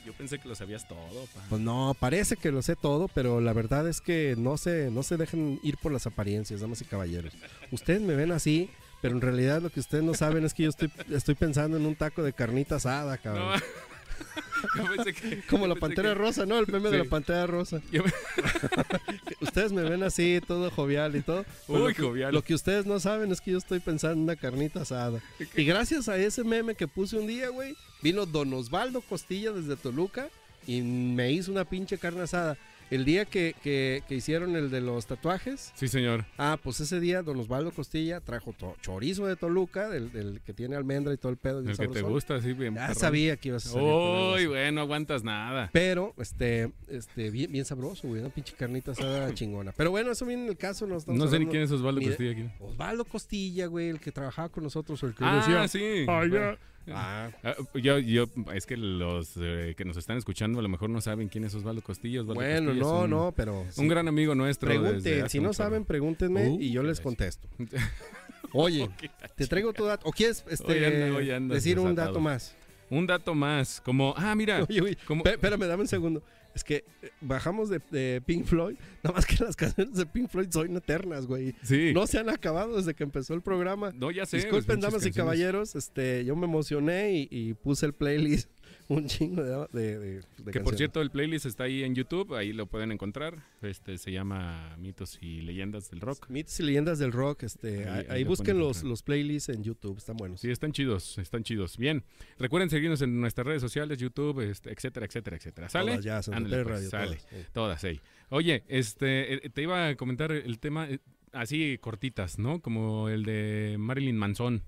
Yo pensé que lo sabías todo, pa. Pues no, parece que lo sé todo, pero la verdad es que no se, no se dejen ir por las apariencias, damas y caballeros. Ustedes me ven así, pero en realidad lo que ustedes no saben es que yo estoy, estoy pensando en un taco de carnita asada, No, cabrón. yo pensé que... Como yo la pensé pantera que- rosa, ¿no? El meme de la pantera rosa. Me- Ustedes me ven así, todo jovial y todo. Uy, lo jovial. Lo que ustedes no saben es que yo estoy pensando en una carnita asada. Y gracias a ese meme que puse un día, güey, vino Don Osvaldo Costilla desde Toluca y me hizo una pinche carne asada. El día que, que- que hicieron el de los tatuajes, Sí, señor. ah, pues ese día Don Osvaldo Costilla trajo chorizo de Toluca, del, del que tiene almendra y todo el pedo. El que te sabrosón. gusta, sí, bien. Ya perrón. sabía que ibas a salir algo Uy, así. güey, no aguantas nada. Pero, este, este, bien, bien sabroso, güey, una pinche carnita asada chingona. Pero bueno, eso viene en el caso. No, No sé ni quién es Osvaldo. Costilla aquí. Osvaldo Costilla, güey, el que trabajaba con nosotros, el que Ah, decía, sí. "Ay, Bueno, ya". Ah, ah, yo, yo, es que los eh, que nos están escuchando a lo mejor no saben quién es Osvaldo Costilla. Osvaldo bueno, no, un, no, pero Un sí. gran amigo nuestro. pregunten, si no saben, pregúntenme Uh, y yo les contesto. Oye, te traigo tu dato, o quieres este, Hoy anda- hoy andas decir un dato más. Un dato más, como, ah, mira, Oye, oye, como, Espérame, dame un segundo. Es que eh, bajamos de, de Pink Floyd, nada más que las canciones de Pink Floyd son eternas, güey. sí, No se han acabado desde que empezó el programa. no, ya sé. Disculpen, damas y caballeros, este, yo me emocioné y, y puse el playlist un chingo de, de, Que por cierto, el playlist está ahí en YouTube, ahí lo pueden encontrar. Este se llama Mitos y Leyendas del Rock. Mitos y leyendas del rock, este, Ahí- ahí, ahí ahí lo busquen los, los playlists en YouTube, están buenos. Sí, están chidos, están chidos. Bien, recuerden seguirnos en nuestras redes sociales, YouTube, este, etcétera, etcétera, etcétera. ¿Sale? Todas ya, Ándale, pues, Radio, sale. todas, sí. Oye, este, eh, te iba a comentar el tema eh, así cortitas, ¿no? Como el de Marilyn Manson.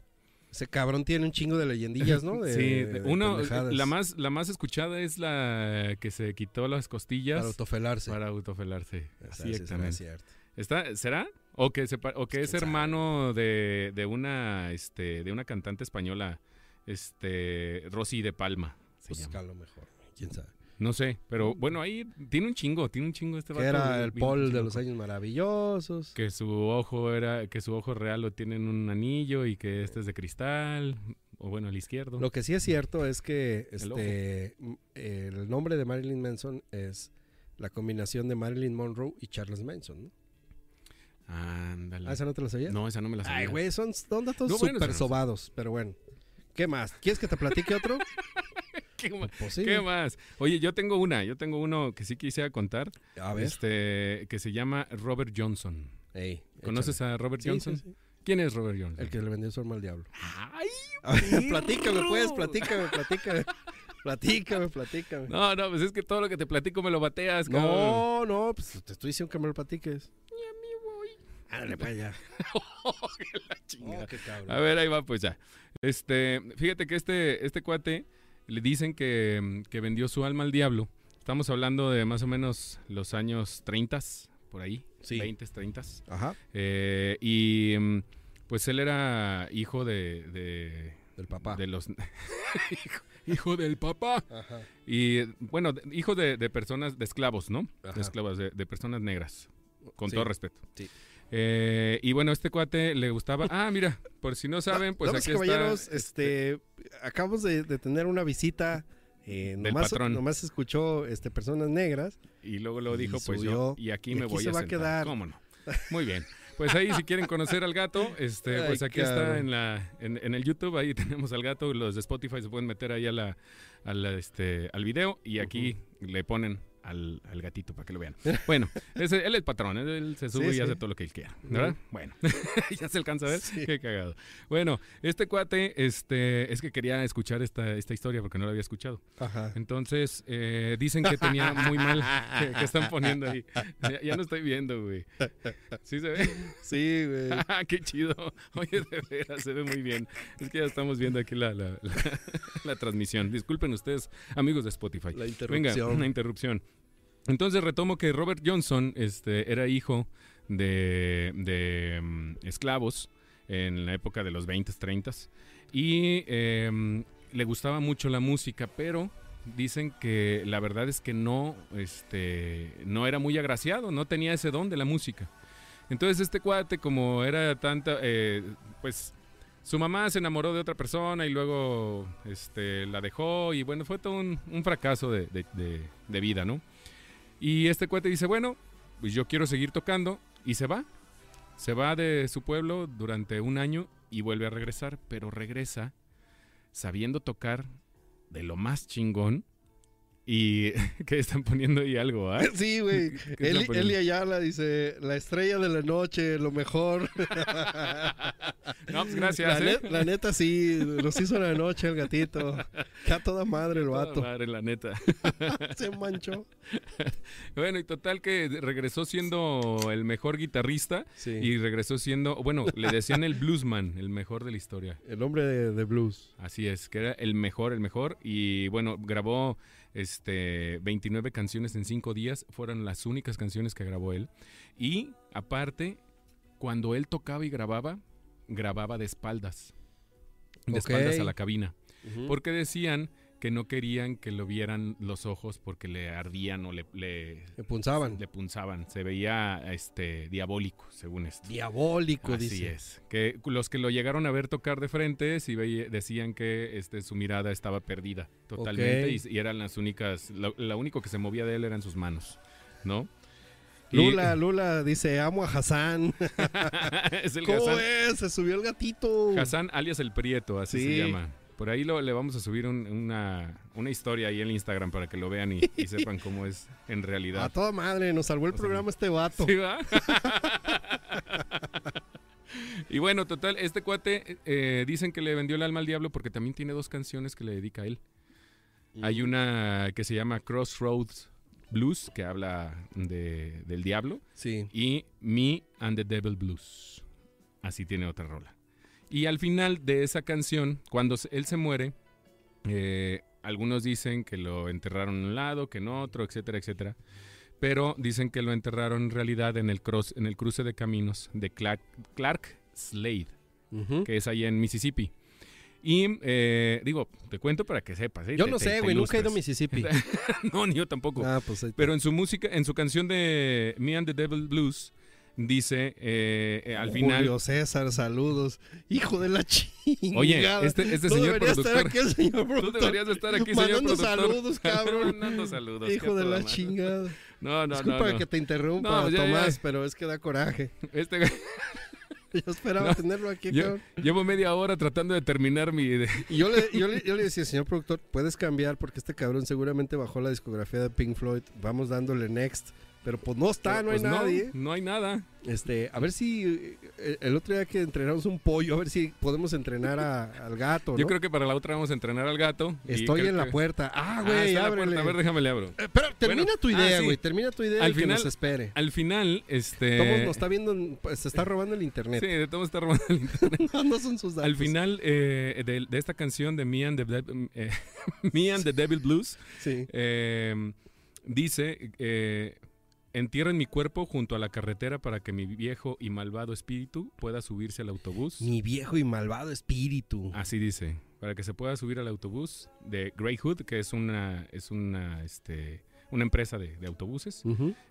Ese cabrón tiene un chingo de leyendillas, ¿no? De- sí, de- pendejadas la más, la más escuchada es la que se quitó las costillas Para autofelarse. para autofelarse. Así sí será exactamente. ¿Está, ¿Será? ¿O que, se o que Pues, es hermano de, de una este de una cantante española, este Rosy de Palma? Se Pues llama. mejor, quién sabe. No sé, pero bueno, ahí tiene un chingo, tiene un chingo este Que era el Paul de los años maravillosos. Que su ojo era, que su ojo real lo tiene en un anillo y que este es de cristal, o bueno, el izquierdo. Lo que sí es cierto es que El este m- el nombre de Marilyn Manson es la combinación de Marilyn Monroe y Charles Manson, ¿no? Ándale. Ah, ¿esa no te la sabías? No, esa no me la sabía. Ay, güey, son, son datos No, bueno, súper sobados, pero bueno. ¿Qué más? ¿Quieres que te platique otro? ¿Qué, ma- Pues sí. qué más? Oye, yo tengo una, yo tengo uno que sí quisiera contar, A ver. este, que se llama Robert Johnson. Ey, ¿Conoces échale. a Robert Sí, Johnson? sí. ¿Quién es Robert Johnson? El que le vendió su alma al diablo. ¡Ay! Ver, platícame, pues, platícame, platícame. Platícame, platícame. No, no, pues es que todo lo que te platico me lo bateas, cabrón. No, no, pues te estoy diciendo que me lo platiques. Ándale para allá. La chingada. Oh, qué cabrón. A ver, ahí va, pues ya. Este, fíjate que este, este cuate le dicen que, que vendió su alma al diablo. Estamos hablando de más o menos los años 30, por ahí, Sí. 20, 30. Ajá, Eh, y mm, pues él era hijo de, de, del papá. de los... hijo, hijo del papá. Ajá. Y bueno, hijo de, de personas, de esclavos, ¿no? Ajá. De esclavos, de, de personas negras, con Sí. todo respeto. Sí. Eh, y bueno, este cuate le gustaba... Ah, mira, por si no saben, pues aquí caballeros, está... este, acabamos de, de tener una visita. Eh, Del nomás, patrón. nomás escuchó este, personas negras. Y luego lo dijo, pues subió, yo, y aquí y me aquí voy se a va a sentar. quedar. ¿Cómo no? Muy bien. Pues ahí, si quieren conocer al gato, este, pues aquí está en la, en, en el YouTube, ahí tenemos al gato, los de Spotify se pueden meter ahí a la, a la, este, al video y aquí le ponen al, al gatito para que lo vean. Bueno, él es el patrón, él, él se sube Sí, y sí. hace todo lo que él quiera, ¿verdad? Bueno, ya se alcanza a ver, qué cagado. Bueno, este cuate, este, es que quería escuchar esta, esta historia porque no la había escuchado. Ajá. Entonces, eh, dicen que tenía muy mal. ¿Qué, qué están poniendo ahí? Ya, ya no estoy viendo, güey. ¿Sí se ve? Sí, güey. Ah, ¡Qué chido! Oye, de veras, se ve muy bien. Es que ya estamos viendo aquí la, la, la- la transmisión. Disculpen ustedes, amigos de Spotify. La Venga, interrupción. una interrupción. Entonces retomo que Robert Johnson este, era hijo de, mm, esclavos en la época de los 20, 30 y em, le gustaba mucho la música, pero dicen que la verdad es que no, este, no era muy agraciado, no tenía ese don de la música. Entonces este cuate, como era tanta, eh, pues su mamá se enamoró de otra persona y luego este, la dejó y bueno, fue todo un, fracaso de, vida, ¿no? Y este cuate dice, bueno, pues yo quiero seguir tocando y se va. Se va de su pueblo durante un año y vuelve a regresar, pero regresa sabiendo tocar de lo más chingón y que están poniendo ahí algo, ¿ah? Sí, güey. Eli, Eli, Ayala dice, la estrella de la noche, lo mejor. no, pues gracias. La, ¿eh? la neta sí, nos hizo la noche el gatito. Ya toda madre el vato. Toda madre, la neta. Se manchó. Bueno, y total que regresó siendo el mejor guitarrista y regresó siendo, bueno, le decían el bluesman, el mejor de la historia. El hombre de blues. Así es, que era el mejor, el mejor. Y bueno, grabó este, 29 canciones en 5 días, fueron las únicas canciones que grabó él. Y aparte, cuando él tocaba y grababa, grababa de espaldas, de espaldas a la cabina. Porque decían que no querían que lo vieran los ojos porque le ardían o le, le, punzaban. Le punzaban. Se veía este diabólico, según esto. Diabólico, Así es. Que los que lo llegaron a ver tocar de frente sí decían que este, su mirada estaba perdida totalmente y, eran las únicas, lo, único que se movía de él eran sus manos, ¿no? Lula, Lula dice, amo a Hassan. es el ¿Cómo es? Se subió el gatito. Hassan alias el Prieto, así se llama. Por ahí lo, le vamos a subir una, historia ahí en Instagram para que lo vean y, sepan cómo es en realidad. A toda madre, nos salvó el programa este vato. ¿Sí va? y bueno, total, este cuate eh, dicen que le vendió el alma al diablo porque también tiene dos canciones que le dedica a él. Hay una que se llama Crossroads Blues, que habla de, del diablo. Sí. Y Me and the Devil Blues. Así tiene otra rola. Y al final de esa canción, cuando él se muere, eh, algunos dicen que lo enterraron en un lado, que en otro, etcétera, etcétera. Pero dicen que lo enterraron en realidad en el, cross, en el cruce de caminos de Clark, Slade, que es ahí en Mississippi. Y eh, digo, te cuento para que sepas. ¿eh? Yo no sé, güey, nunca he ido a Mississippi. no, ni yo tampoco. Ah, pues Pero en su música, en su canción de Me and the Devil Blues, dice eh, eh, al final. Julio César, saludos. Hijo de la chingada. Oye, este, este señor productor. Aquí, señor productor. Tú deberías estar aquí, señor productor. saludos, cabrón. Mandando saludos. Hijo de la chingada. No, no, Disculpa no, que te interrumpa, no, Tomás, pero es que da coraje. Este Yo esperaba tenerlo aquí, cabrón. Llevo media hora tratando de terminar mi... Y yo le, yo, le, yo le decía, señor productor, puedes cambiar porque este cabrón seguramente bajó la discografía de Pink Floyd. Vamos dándole next. Pero pues no está, no hay pues nadie. No, hay nada. Este, a ver si eh, el otro día que entrenamos un pollo, a ver si podemos entrenar al gato. Yo creo que para la otra vamos a entrenar al gato. Estoy en la puerta. Ah, ah güey, A ver, déjame le abro. Eh, pero termina tu idea, ah, güey. Termina tu idea al y final, que nos espere. Al final, este. Todos nos está viendo, pues, se está robando el internet. Sí, de todos está robando el internet. no, son sus datos. Al final eh, de, esta canción de Me and the, Me and the Devil Blues, sí. dice Entierren mi cuerpo junto a la carretera para que mi viejo y malvado espíritu pueda subirse al autobús. Mi viejo y malvado espíritu. Así dice. Para que se pueda subir al autobús de Greyhood, que es una, es una, este, una empresa de, autobuses,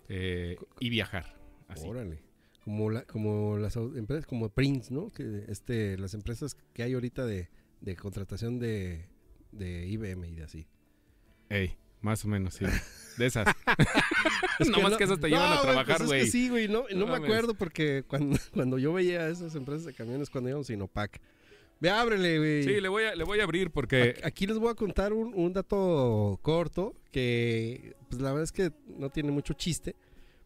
eh, y viajar. Órale. Como, la, como las empresas, como Prince, ¿no? Que este, las empresas que hay ahorita de, de contratación de, de IBM y de así. Ey. Más o menos, sí. De esas. no más que esas te llevan a trabajar, güey. Pues sí, güey. No, no, me acuerdo porque cuando, cuando yo veía esas empresas de camiones cuando íbamos a Sinopac. Ve, ábrele, güey. Sí, le voy a, le voy a abrir porque... Aquí les voy a contar un, un, dato corto que, pues la verdad es que no tiene mucho chiste.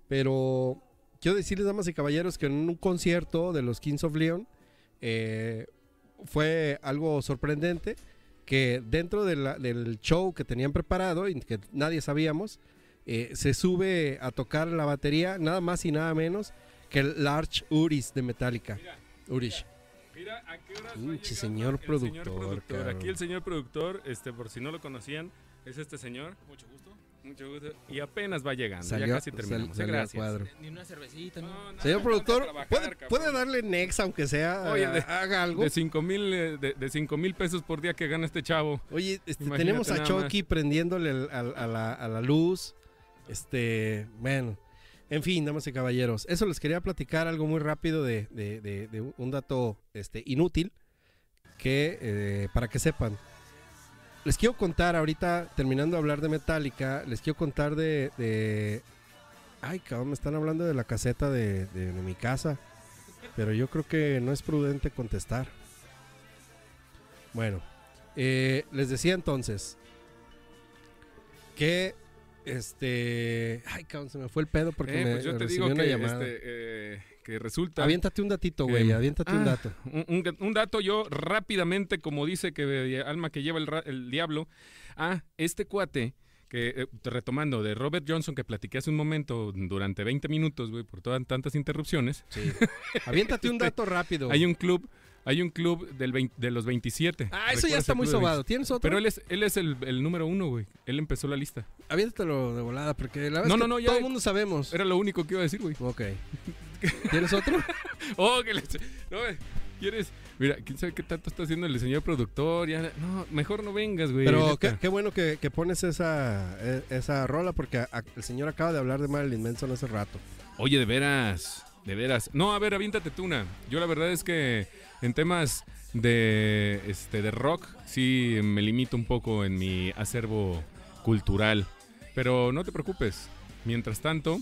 Pero quiero decirles, damas y caballeros, que en un concierto de los Kings of Leon eh, fue algo sorprendente que dentro del show que tenían preparado y que nadie sabíamos, eh, se sube a tocar la batería nada más y nada menos que el Large Uris de Metallica. Mira, Urish. Mira, a qué horas señor, productor, Aquí el señor productor, este, por si no lo conocían, es este señor. Mucho gusto. Mucho gusto. Y apenas va llegando, Salió- ya casi sal- terminamos. salió a Gracias. cuadro. Ni una cervecita, ¿no? No, no, Señor productor, trabajar, ¿puede, darle next aunque sea, Oye, de- haga algo? De 5 mil eh, de, de cinco mil pesos por día que gana este chavo. Oye, este, tenemos a Chucky prendiéndole la, a la luz. Este, bueno. En fin, damas y caballeros. Eso les quería platicar algo muy rápido de, de- de- de un dato este, inútil. Que, eh, para que sepan. Les quiero contar ahorita, terminando de hablar de Metallica, les quiero contar de... de- Ay, cabrón, me están hablando de la caseta de, de- de mi casa. Pero yo creo que no es prudente contestar. Bueno, eh, les decía entonces que este. Ay, cabrón, se me fue el pedo porque Eh, me pues yo te digo una que, llamada. este, eh, que resulta... Aviéntate un datito, güey, que- aviéntate un Ah, dato. Un, un- un dato yo rápidamente, como dice que eh, alma que lleva el, el diablo. Ah, este cuate, que eh, retomando de Robert Johnson, que platiqué hace un momento durante 20 minutos, güey, por todas tantas interrupciones. Sí. Aviéntate un dato rápido. Hay un club, hay un club del vein- de los 27. Ah, eso ¿Recuerdas ya está muy sobado. ¿Tienes otro? Pero él es, él es el, el número uno, güey. Él empezó la lista. Aviéntatelo de volada, porque la verdad No, es no, que no, ya- todo el mundo sabemos. Era lo único que iba a decir, güey. Ok. ¿Tienes otro? Oh, que le... No, eh, ¿quieres? Mira, quién sabe qué tanto está haciendo el señor productor. Ya... No, mejor no vengas, güey. Pero qué, qué bueno que, que pones esa, eh, esa rola, porque a- a- el señor acaba de hablar de Marilyn Manson hace rato. Oye, de veras, de veras. No, a ver, aviéntate tú una. Yo la verdad es que en temas de, este, de rock sí me limito un poco en mi acervo cultural. Pero no te preocupes. Mientras tanto,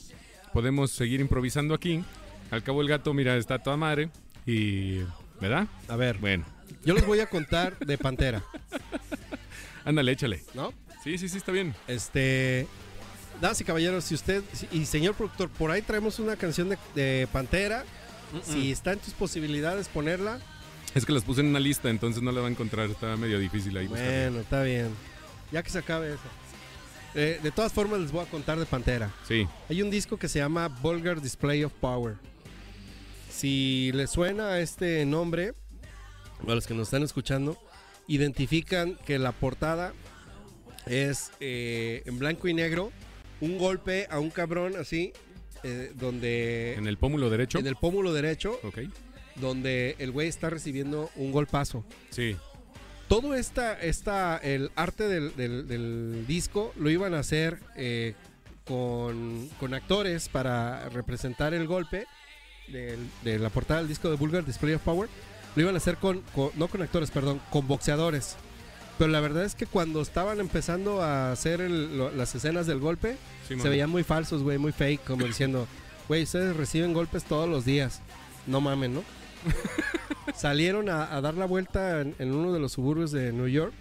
podemos seguir improvisando aquí. Al cabo el gato, mira, está toda madre. Y... ¿Verdad? A ver, Bueno, yo les voy a contar de Pantera, ándale, échale. ¿no? Sí, sí, sí, está bien. Este. Damas y caballeros, si usted y señor productor, por ahí traemos una canción de, de Pantera. Si está en tus posibilidades ponerla, Es que las puse en una lista, entonces no la va a encontrar. Está medio difícil ahí. buscarla. bueno, está bien. Ya que se acabe eso. Eh, de todas formas, les voy a contar de Pantera. Sí. Hay un disco que se llama Vulgar Display of Power. Si les suena este nombre, a los que nos están escuchando, identifican que la portada es eh, en blanco y negro, un golpe a un cabrón así, eh, donde En el pómulo derecho. en el pómulo derecho, Ok. donde el güey está recibiendo un golpazo. Sí. Todo esta, esta el arte del, del- del disco lo iban a hacer eh, con, con actores para representar el golpe de la portada del disco de Vulgar Display of Power. Lo iban a hacer con, con- no con actores, perdón, con boxeadores. Pero la verdad es que cuando estaban empezando a hacer el- lo- las escenas del golpe, sí se veían muy falsos, güey, muy fake, como diciendo, güey, ustedes reciben golpes todos los días. No mamen, ¿no? Salieron a, a dar la vuelta en, en uno de los suburbios de New York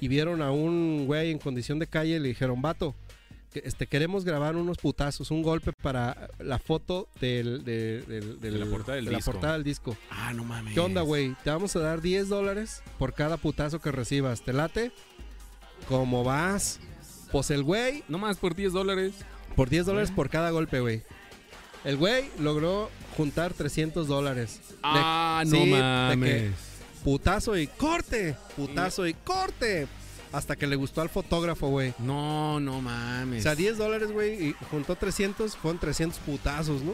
y vieron a un güey en condición de calle y le dijeron, vato, este, queremos grabar unos putazos, un golpe para la foto del, de, del- del- De la portada del de la disco. portada del disco. Ah, no mames. ¿Qué onda, güey? Te vamos a dar 10 dólares por cada putazo que recibas. ¿Te late? ¿Cómo vas? Pues el güey No más por 10 dólares. por 10 dólares por cada golpe, güey. El güey logró juntar 300 dólares. De Ah, sí, no de que- mames. Putazo y corte. Putazo y corte. Hasta que le gustó al fotógrafo, güey. No, no mames. O sea, 10 dólares, güey, y juntó 300, fueron 300 putazos, ¿no?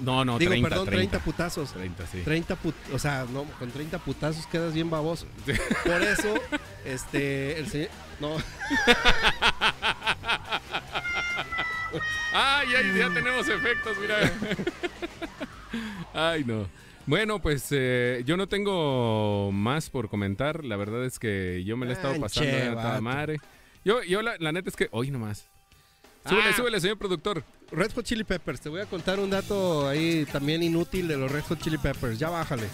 no, no, Digo, 30, perdón, 30. 30 putazos. 30, sí. 30 put o sea, no, con 30 putazos quedas bien baboso. Por eso, este, el señor, no, Ay, ay, ya tenemos efectos, mira. Ay, no. Bueno, pues eh, yo no tengo más por comentar. La verdad es que yo me la he estado Manche, pasando a toda madre. Yo, yo la, la neta es que hoy nomás. Súbele, Ah. súbele, señor productor. Red Hot Chili Peppers, te voy a contar un dato ahí también inútil de los Red Hot Chili Peppers. Ya bájale.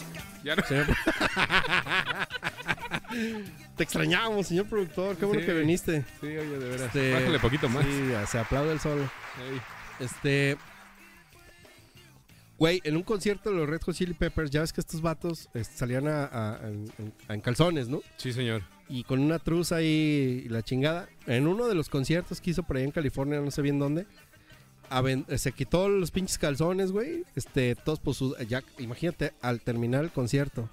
Ya no- Señor- Te extrañamos, señor productor. Qué bueno Sí. que viniste. Sí, oye, de veras. Este, Bájale poquito más. Sí, se aplaude el solo. Ey. Este. Güey, en un concierto de los Red Hot Chili Peppers, ya ves que estos vatos este, salían a, a- en, en- en calzones, ¿no? Sí, señor. Y con una truza ahí y la chingada. En uno de los conciertos que hizo por ahí en California, no sé bien dónde, eh, se quitó los pinches calzones, güey. Este, todos pues, ya, imagínate, al terminar el concierto.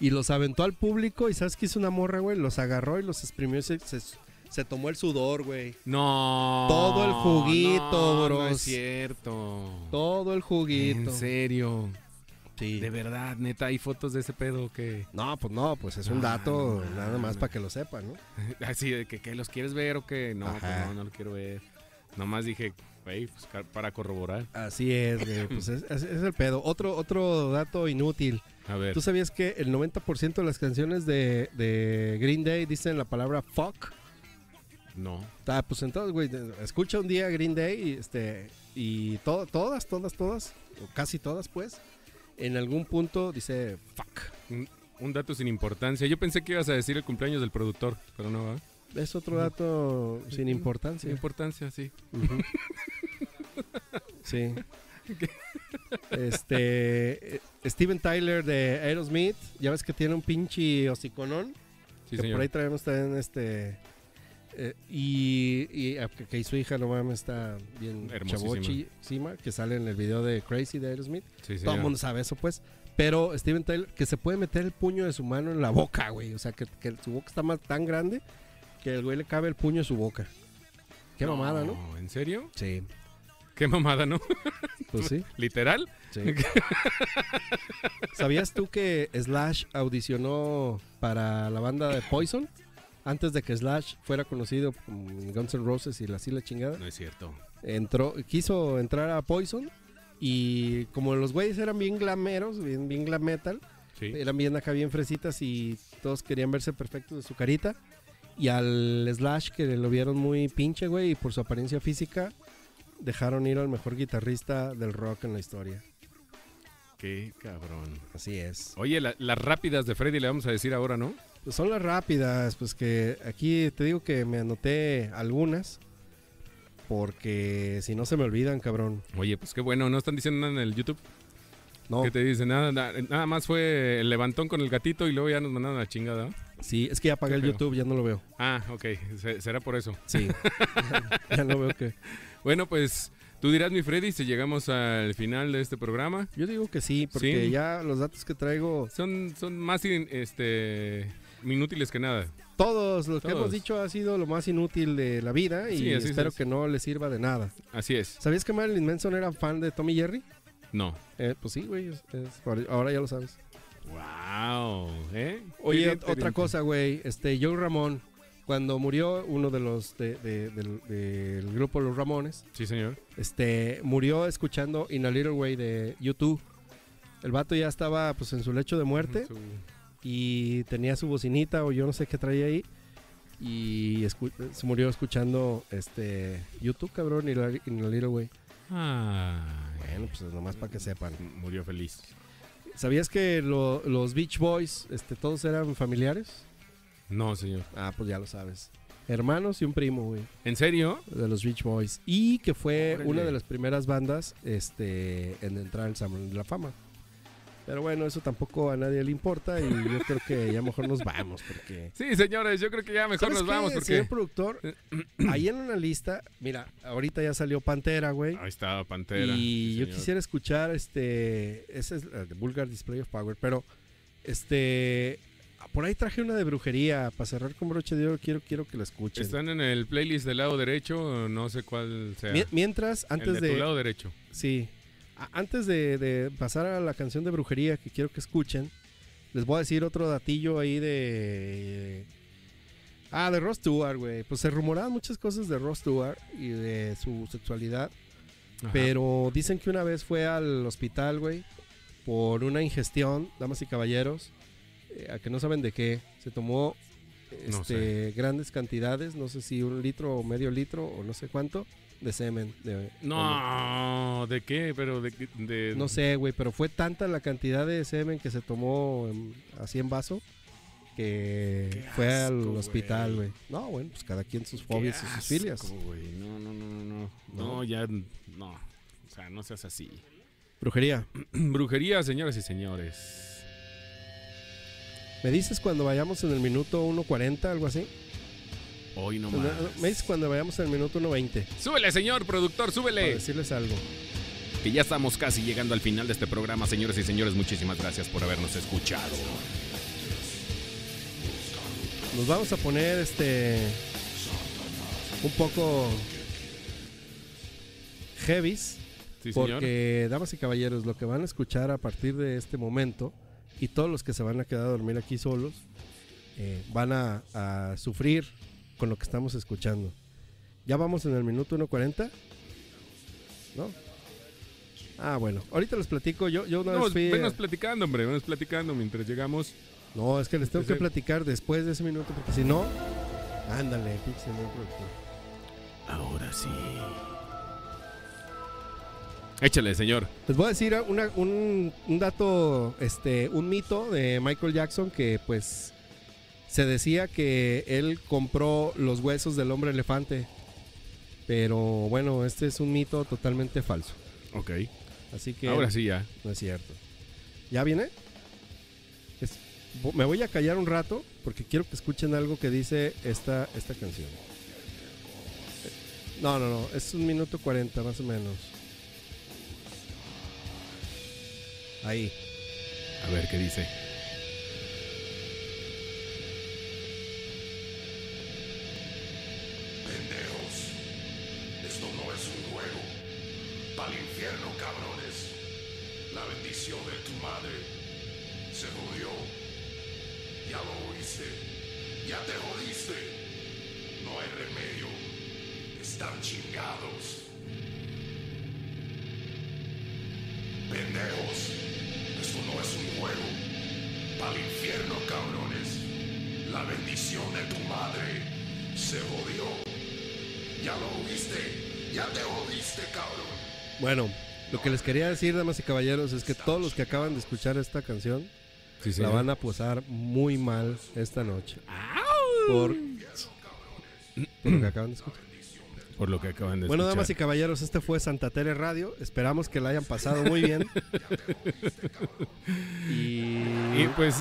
Y los aventó al público y ¿sabes qué hizo una morra, güey? Los agarró y los exprimió y se, se- Se tomó el sudor, güey. No. Todo el juguito, no, No bros. es cierto. Todo el juguito. En serio. Sí. De verdad, neta, hay fotos de ese pedo que. No, pues no, pues es un Ah, dato no nada más para que lo sepan, ¿no? Así de que, que los quieres ver o que no, pues no, no lo quiero ver. Nomás dije, güey, pues para corroborar. Así es, güey. Pues es, es- es el pedo. Otro, otro dato inútil. A ver. ¿Tú sabías que el 90% de las canciones de, de Green Day dicen la palabra fuck? No. Ah, pues entonces, güey, escucha un día Green Day y, este, y to- todas, todas, todas, o casi todas, pues, en algún punto dice fuck. Un, un dato sin importancia. Yo pensé que ibas a decir el cumpleaños del productor, pero no va. Es otro dato sin Sin importancia. importancia, sí. Sí. Este. eh, Steven Tyler de Aerosmith. Ya ves que tiene un pinche hociconón. Sí, que señor. por ahí traemos también este. Eh, y, y ah, que, su hija, no mames, está bien chavochísima, que sale en el video de Crazy de Aerosmith. Sí, Todo el mundo sabe eso, pues. Pero Steven Tyler, que se puede meter el puño de su mano en la boca, güey. O sea, que, que su boca está más, tan grande que el güey le cabe el puño en su boca. Qué mamada, ¿no? ¿En serio? Sí. Qué mamada, ¿no? Pues sí. ¿Literal? sí. ¿Sabías tú que Slash audicionó para la banda de Poison? Antes de que Slash fuera conocido como Guns N' Roses y la así la chingada. No es cierto. Entró, quiso entrar a Poison y como los güeyes eran bien glameros, bien, bien glam metal, Sí. eran bien acá bien fresitas y todos querían verse perfectos de su carita. Y al Slash que lo vieron muy pinche, güey, y por su apariencia física, dejaron ir al mejor guitarrista del rock en la historia. Qué cabrón. Así es. Oye, la- las rápidas de Freddy le vamos a decir ahora, ¿no? Pues son las rápidas, pues que aquí te digo que me anoté algunas. Porque si no se me olvidan, cabrón. Oye, pues qué bueno, no están diciendo nada en el YouTube. No, ¿Qué te dicen? Nada, na- nada más fue el levantón con el gatito y luego ya nos mandaron a la chingada. sí, es que ya apagué el. YouTube, ya no lo veo. Ah, ok, se- será por eso. Sí, ya no veo que. Bueno, pues tú dirás, mi Freddy, si llegamos al final de este programa. Yo digo que sí, porque Sí. ya los datos que traigo, Son, son más este, inútiles que nada. todos los que hemos dicho ha sido lo más inútil de la vida y Sí, así espero es. que no les sirva de nada. Así es. ¿Sabías que Marilyn Manson era fan de Tommy Jerry? No. Eh, pues sí, güey, es- es- ahora ya lo sabes. Wow. ¿eh? Oye, otra cosa, güey. Este, Joe Ramón, cuando murió uno de los de- de- del, del grupo Los Ramones, Sí, señor. este, murió escuchando In a Little Way de YouTube. El vato ya estaba pues en su lecho de muerte y tenía su bocinita o yo no sé qué traía ahí y se murió escuchando este YouTube, cabrón, In a, In a Little Way. Ah, Bueno, pues nomás para que sepan. Murió feliz. ¿Sabías que lo- los Beach Boys, este, todos eran familiares? No, señor. Ah, pues ya lo sabes. Hermanos y un primo, güey. ¿En serio? de los Beach Boys y que fue Órale. una de las primeras bandas este en entrar al Salón de la Fama. Pero bueno, eso tampoco a nadie le importa y yo creo que ya mejor nos vamos porque Sí, señores, yo creo que ya mejor ¿Sabes nos qué, vamos porque... señor productor, ahí en una lista, mira, ahorita ya salió Pantera, güey. Ahí está Pantera. Y sí, yo quisiera escuchar este ese es el Vulgar Display of Power, pero este por ahí traje una de brujería para cerrar con broche de oro, quiero quiero que la escuchen. Están en el playlist del lado derecho, no sé cuál sea. Mi- mientras el antes de, tu de lado derecho. Sí. Antes de, de pasar a la canción de brujería que quiero que escuchen, les voy a decir otro datillo ahí de. Ah, de Ross Stewart, güey. Pues se rumoraban muchas cosas de Ross Stewart y de su sexualidad. Ajá. Pero dicen que una vez fue al hospital, güey, por una ingestión, damas y caballeros, eh, a que no saben de qué. Se tomó No este, grandes cantidades, no sé si un litro o medio litro o no sé cuánto, de semen. de. No, ¿de qué? Pero de, de No sé, güey, pero fue tanta la cantidad de semen que se tomó en- así en vaso que Qué fue al hospital, güey. No, bueno, pues cada quien sus Qué fobias y sus asco, filias. no, no, no, no. No. No, ya no. O sea, no seas así. Brujería. Brujería, señoras y señores. ¿Me dices cuando vayamos en el minuto 1.40, algo así? Hoy no más. Me dices cuando vayamos el minuto 1.20, Súbele, señor productor, para súbele. decirles algo. Que ya estamos casi llegando al final de este programa, señores y señores. Muchísimas gracias por habernos escuchado. Nos vamos a poner este un poco heavies. Sí, señor. Porque, damas y caballeros, lo que van a escuchar a partir de este momento y todos los que se van a quedar a dormir aquí solos eh, van a, a sufrir con lo que estamos escuchando. Ya vamos en el minuto 1.40. ¿No? Ah, bueno. Ahorita les platico. Yo, yo una No, vez fui. platicando, hombre, venos platicando mientras llegamos. No, es que les tengo Ese- que platicar después de ese minuto porque si no. Ándale, productor. Ahora sí. Échale, señor. Les voy a decir una- un, un dato, este, un mito de Michael Jackson que pues se decía que él compró los huesos del hombre elefante. Pero bueno, este es un mito totalmente falso. Ok. Así que Ahora sí ya. no es cierto. ¿Ya viene? Es- me voy a callar un rato porque quiero que escuchen algo que dice esta, esta canción. No, no, no, es un minuto 40 más o menos. Ahí. A ver qué dice. Ya lo oíste. Ya te jodiste, cabrón. Bueno, lo que les quería decir, damas y caballeros, es que todos los que acaban de escuchar esta canción Sí, la van a posar muy mal esta noche. Por, por lo que acaban de escuchar. Por lo que acaban de Bueno, escuchar. damas y caballeros, este fue Santa Tere Radio. Esperamos que la hayan pasado muy bien. y Y pues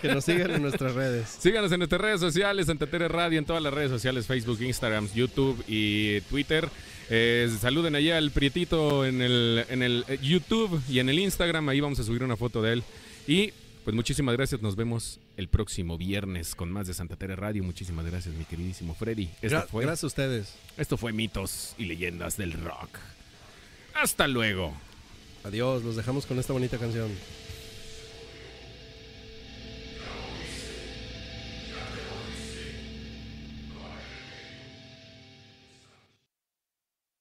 que nos sigan en nuestras redes. síganos en nuestras redes sociales, Santa Tere Radio, en todas las redes sociales, Facebook, Instagram, YouTube y Twitter. Eh, saluden allá al Prietito en el, en el eh, YouTube y en el Instagram. Ahí vamos a subir una foto de él. Y pues muchísimas gracias. Nos vemos el próximo viernes con más de Santa Tere Radio. Muchísimas gracias, mi queridísimo Freddy. Esto, Gra- fue, Gracias a ustedes. esto fue Mitos y Leyendas del Rock. Hasta luego. Adiós, los dejamos con esta bonita canción.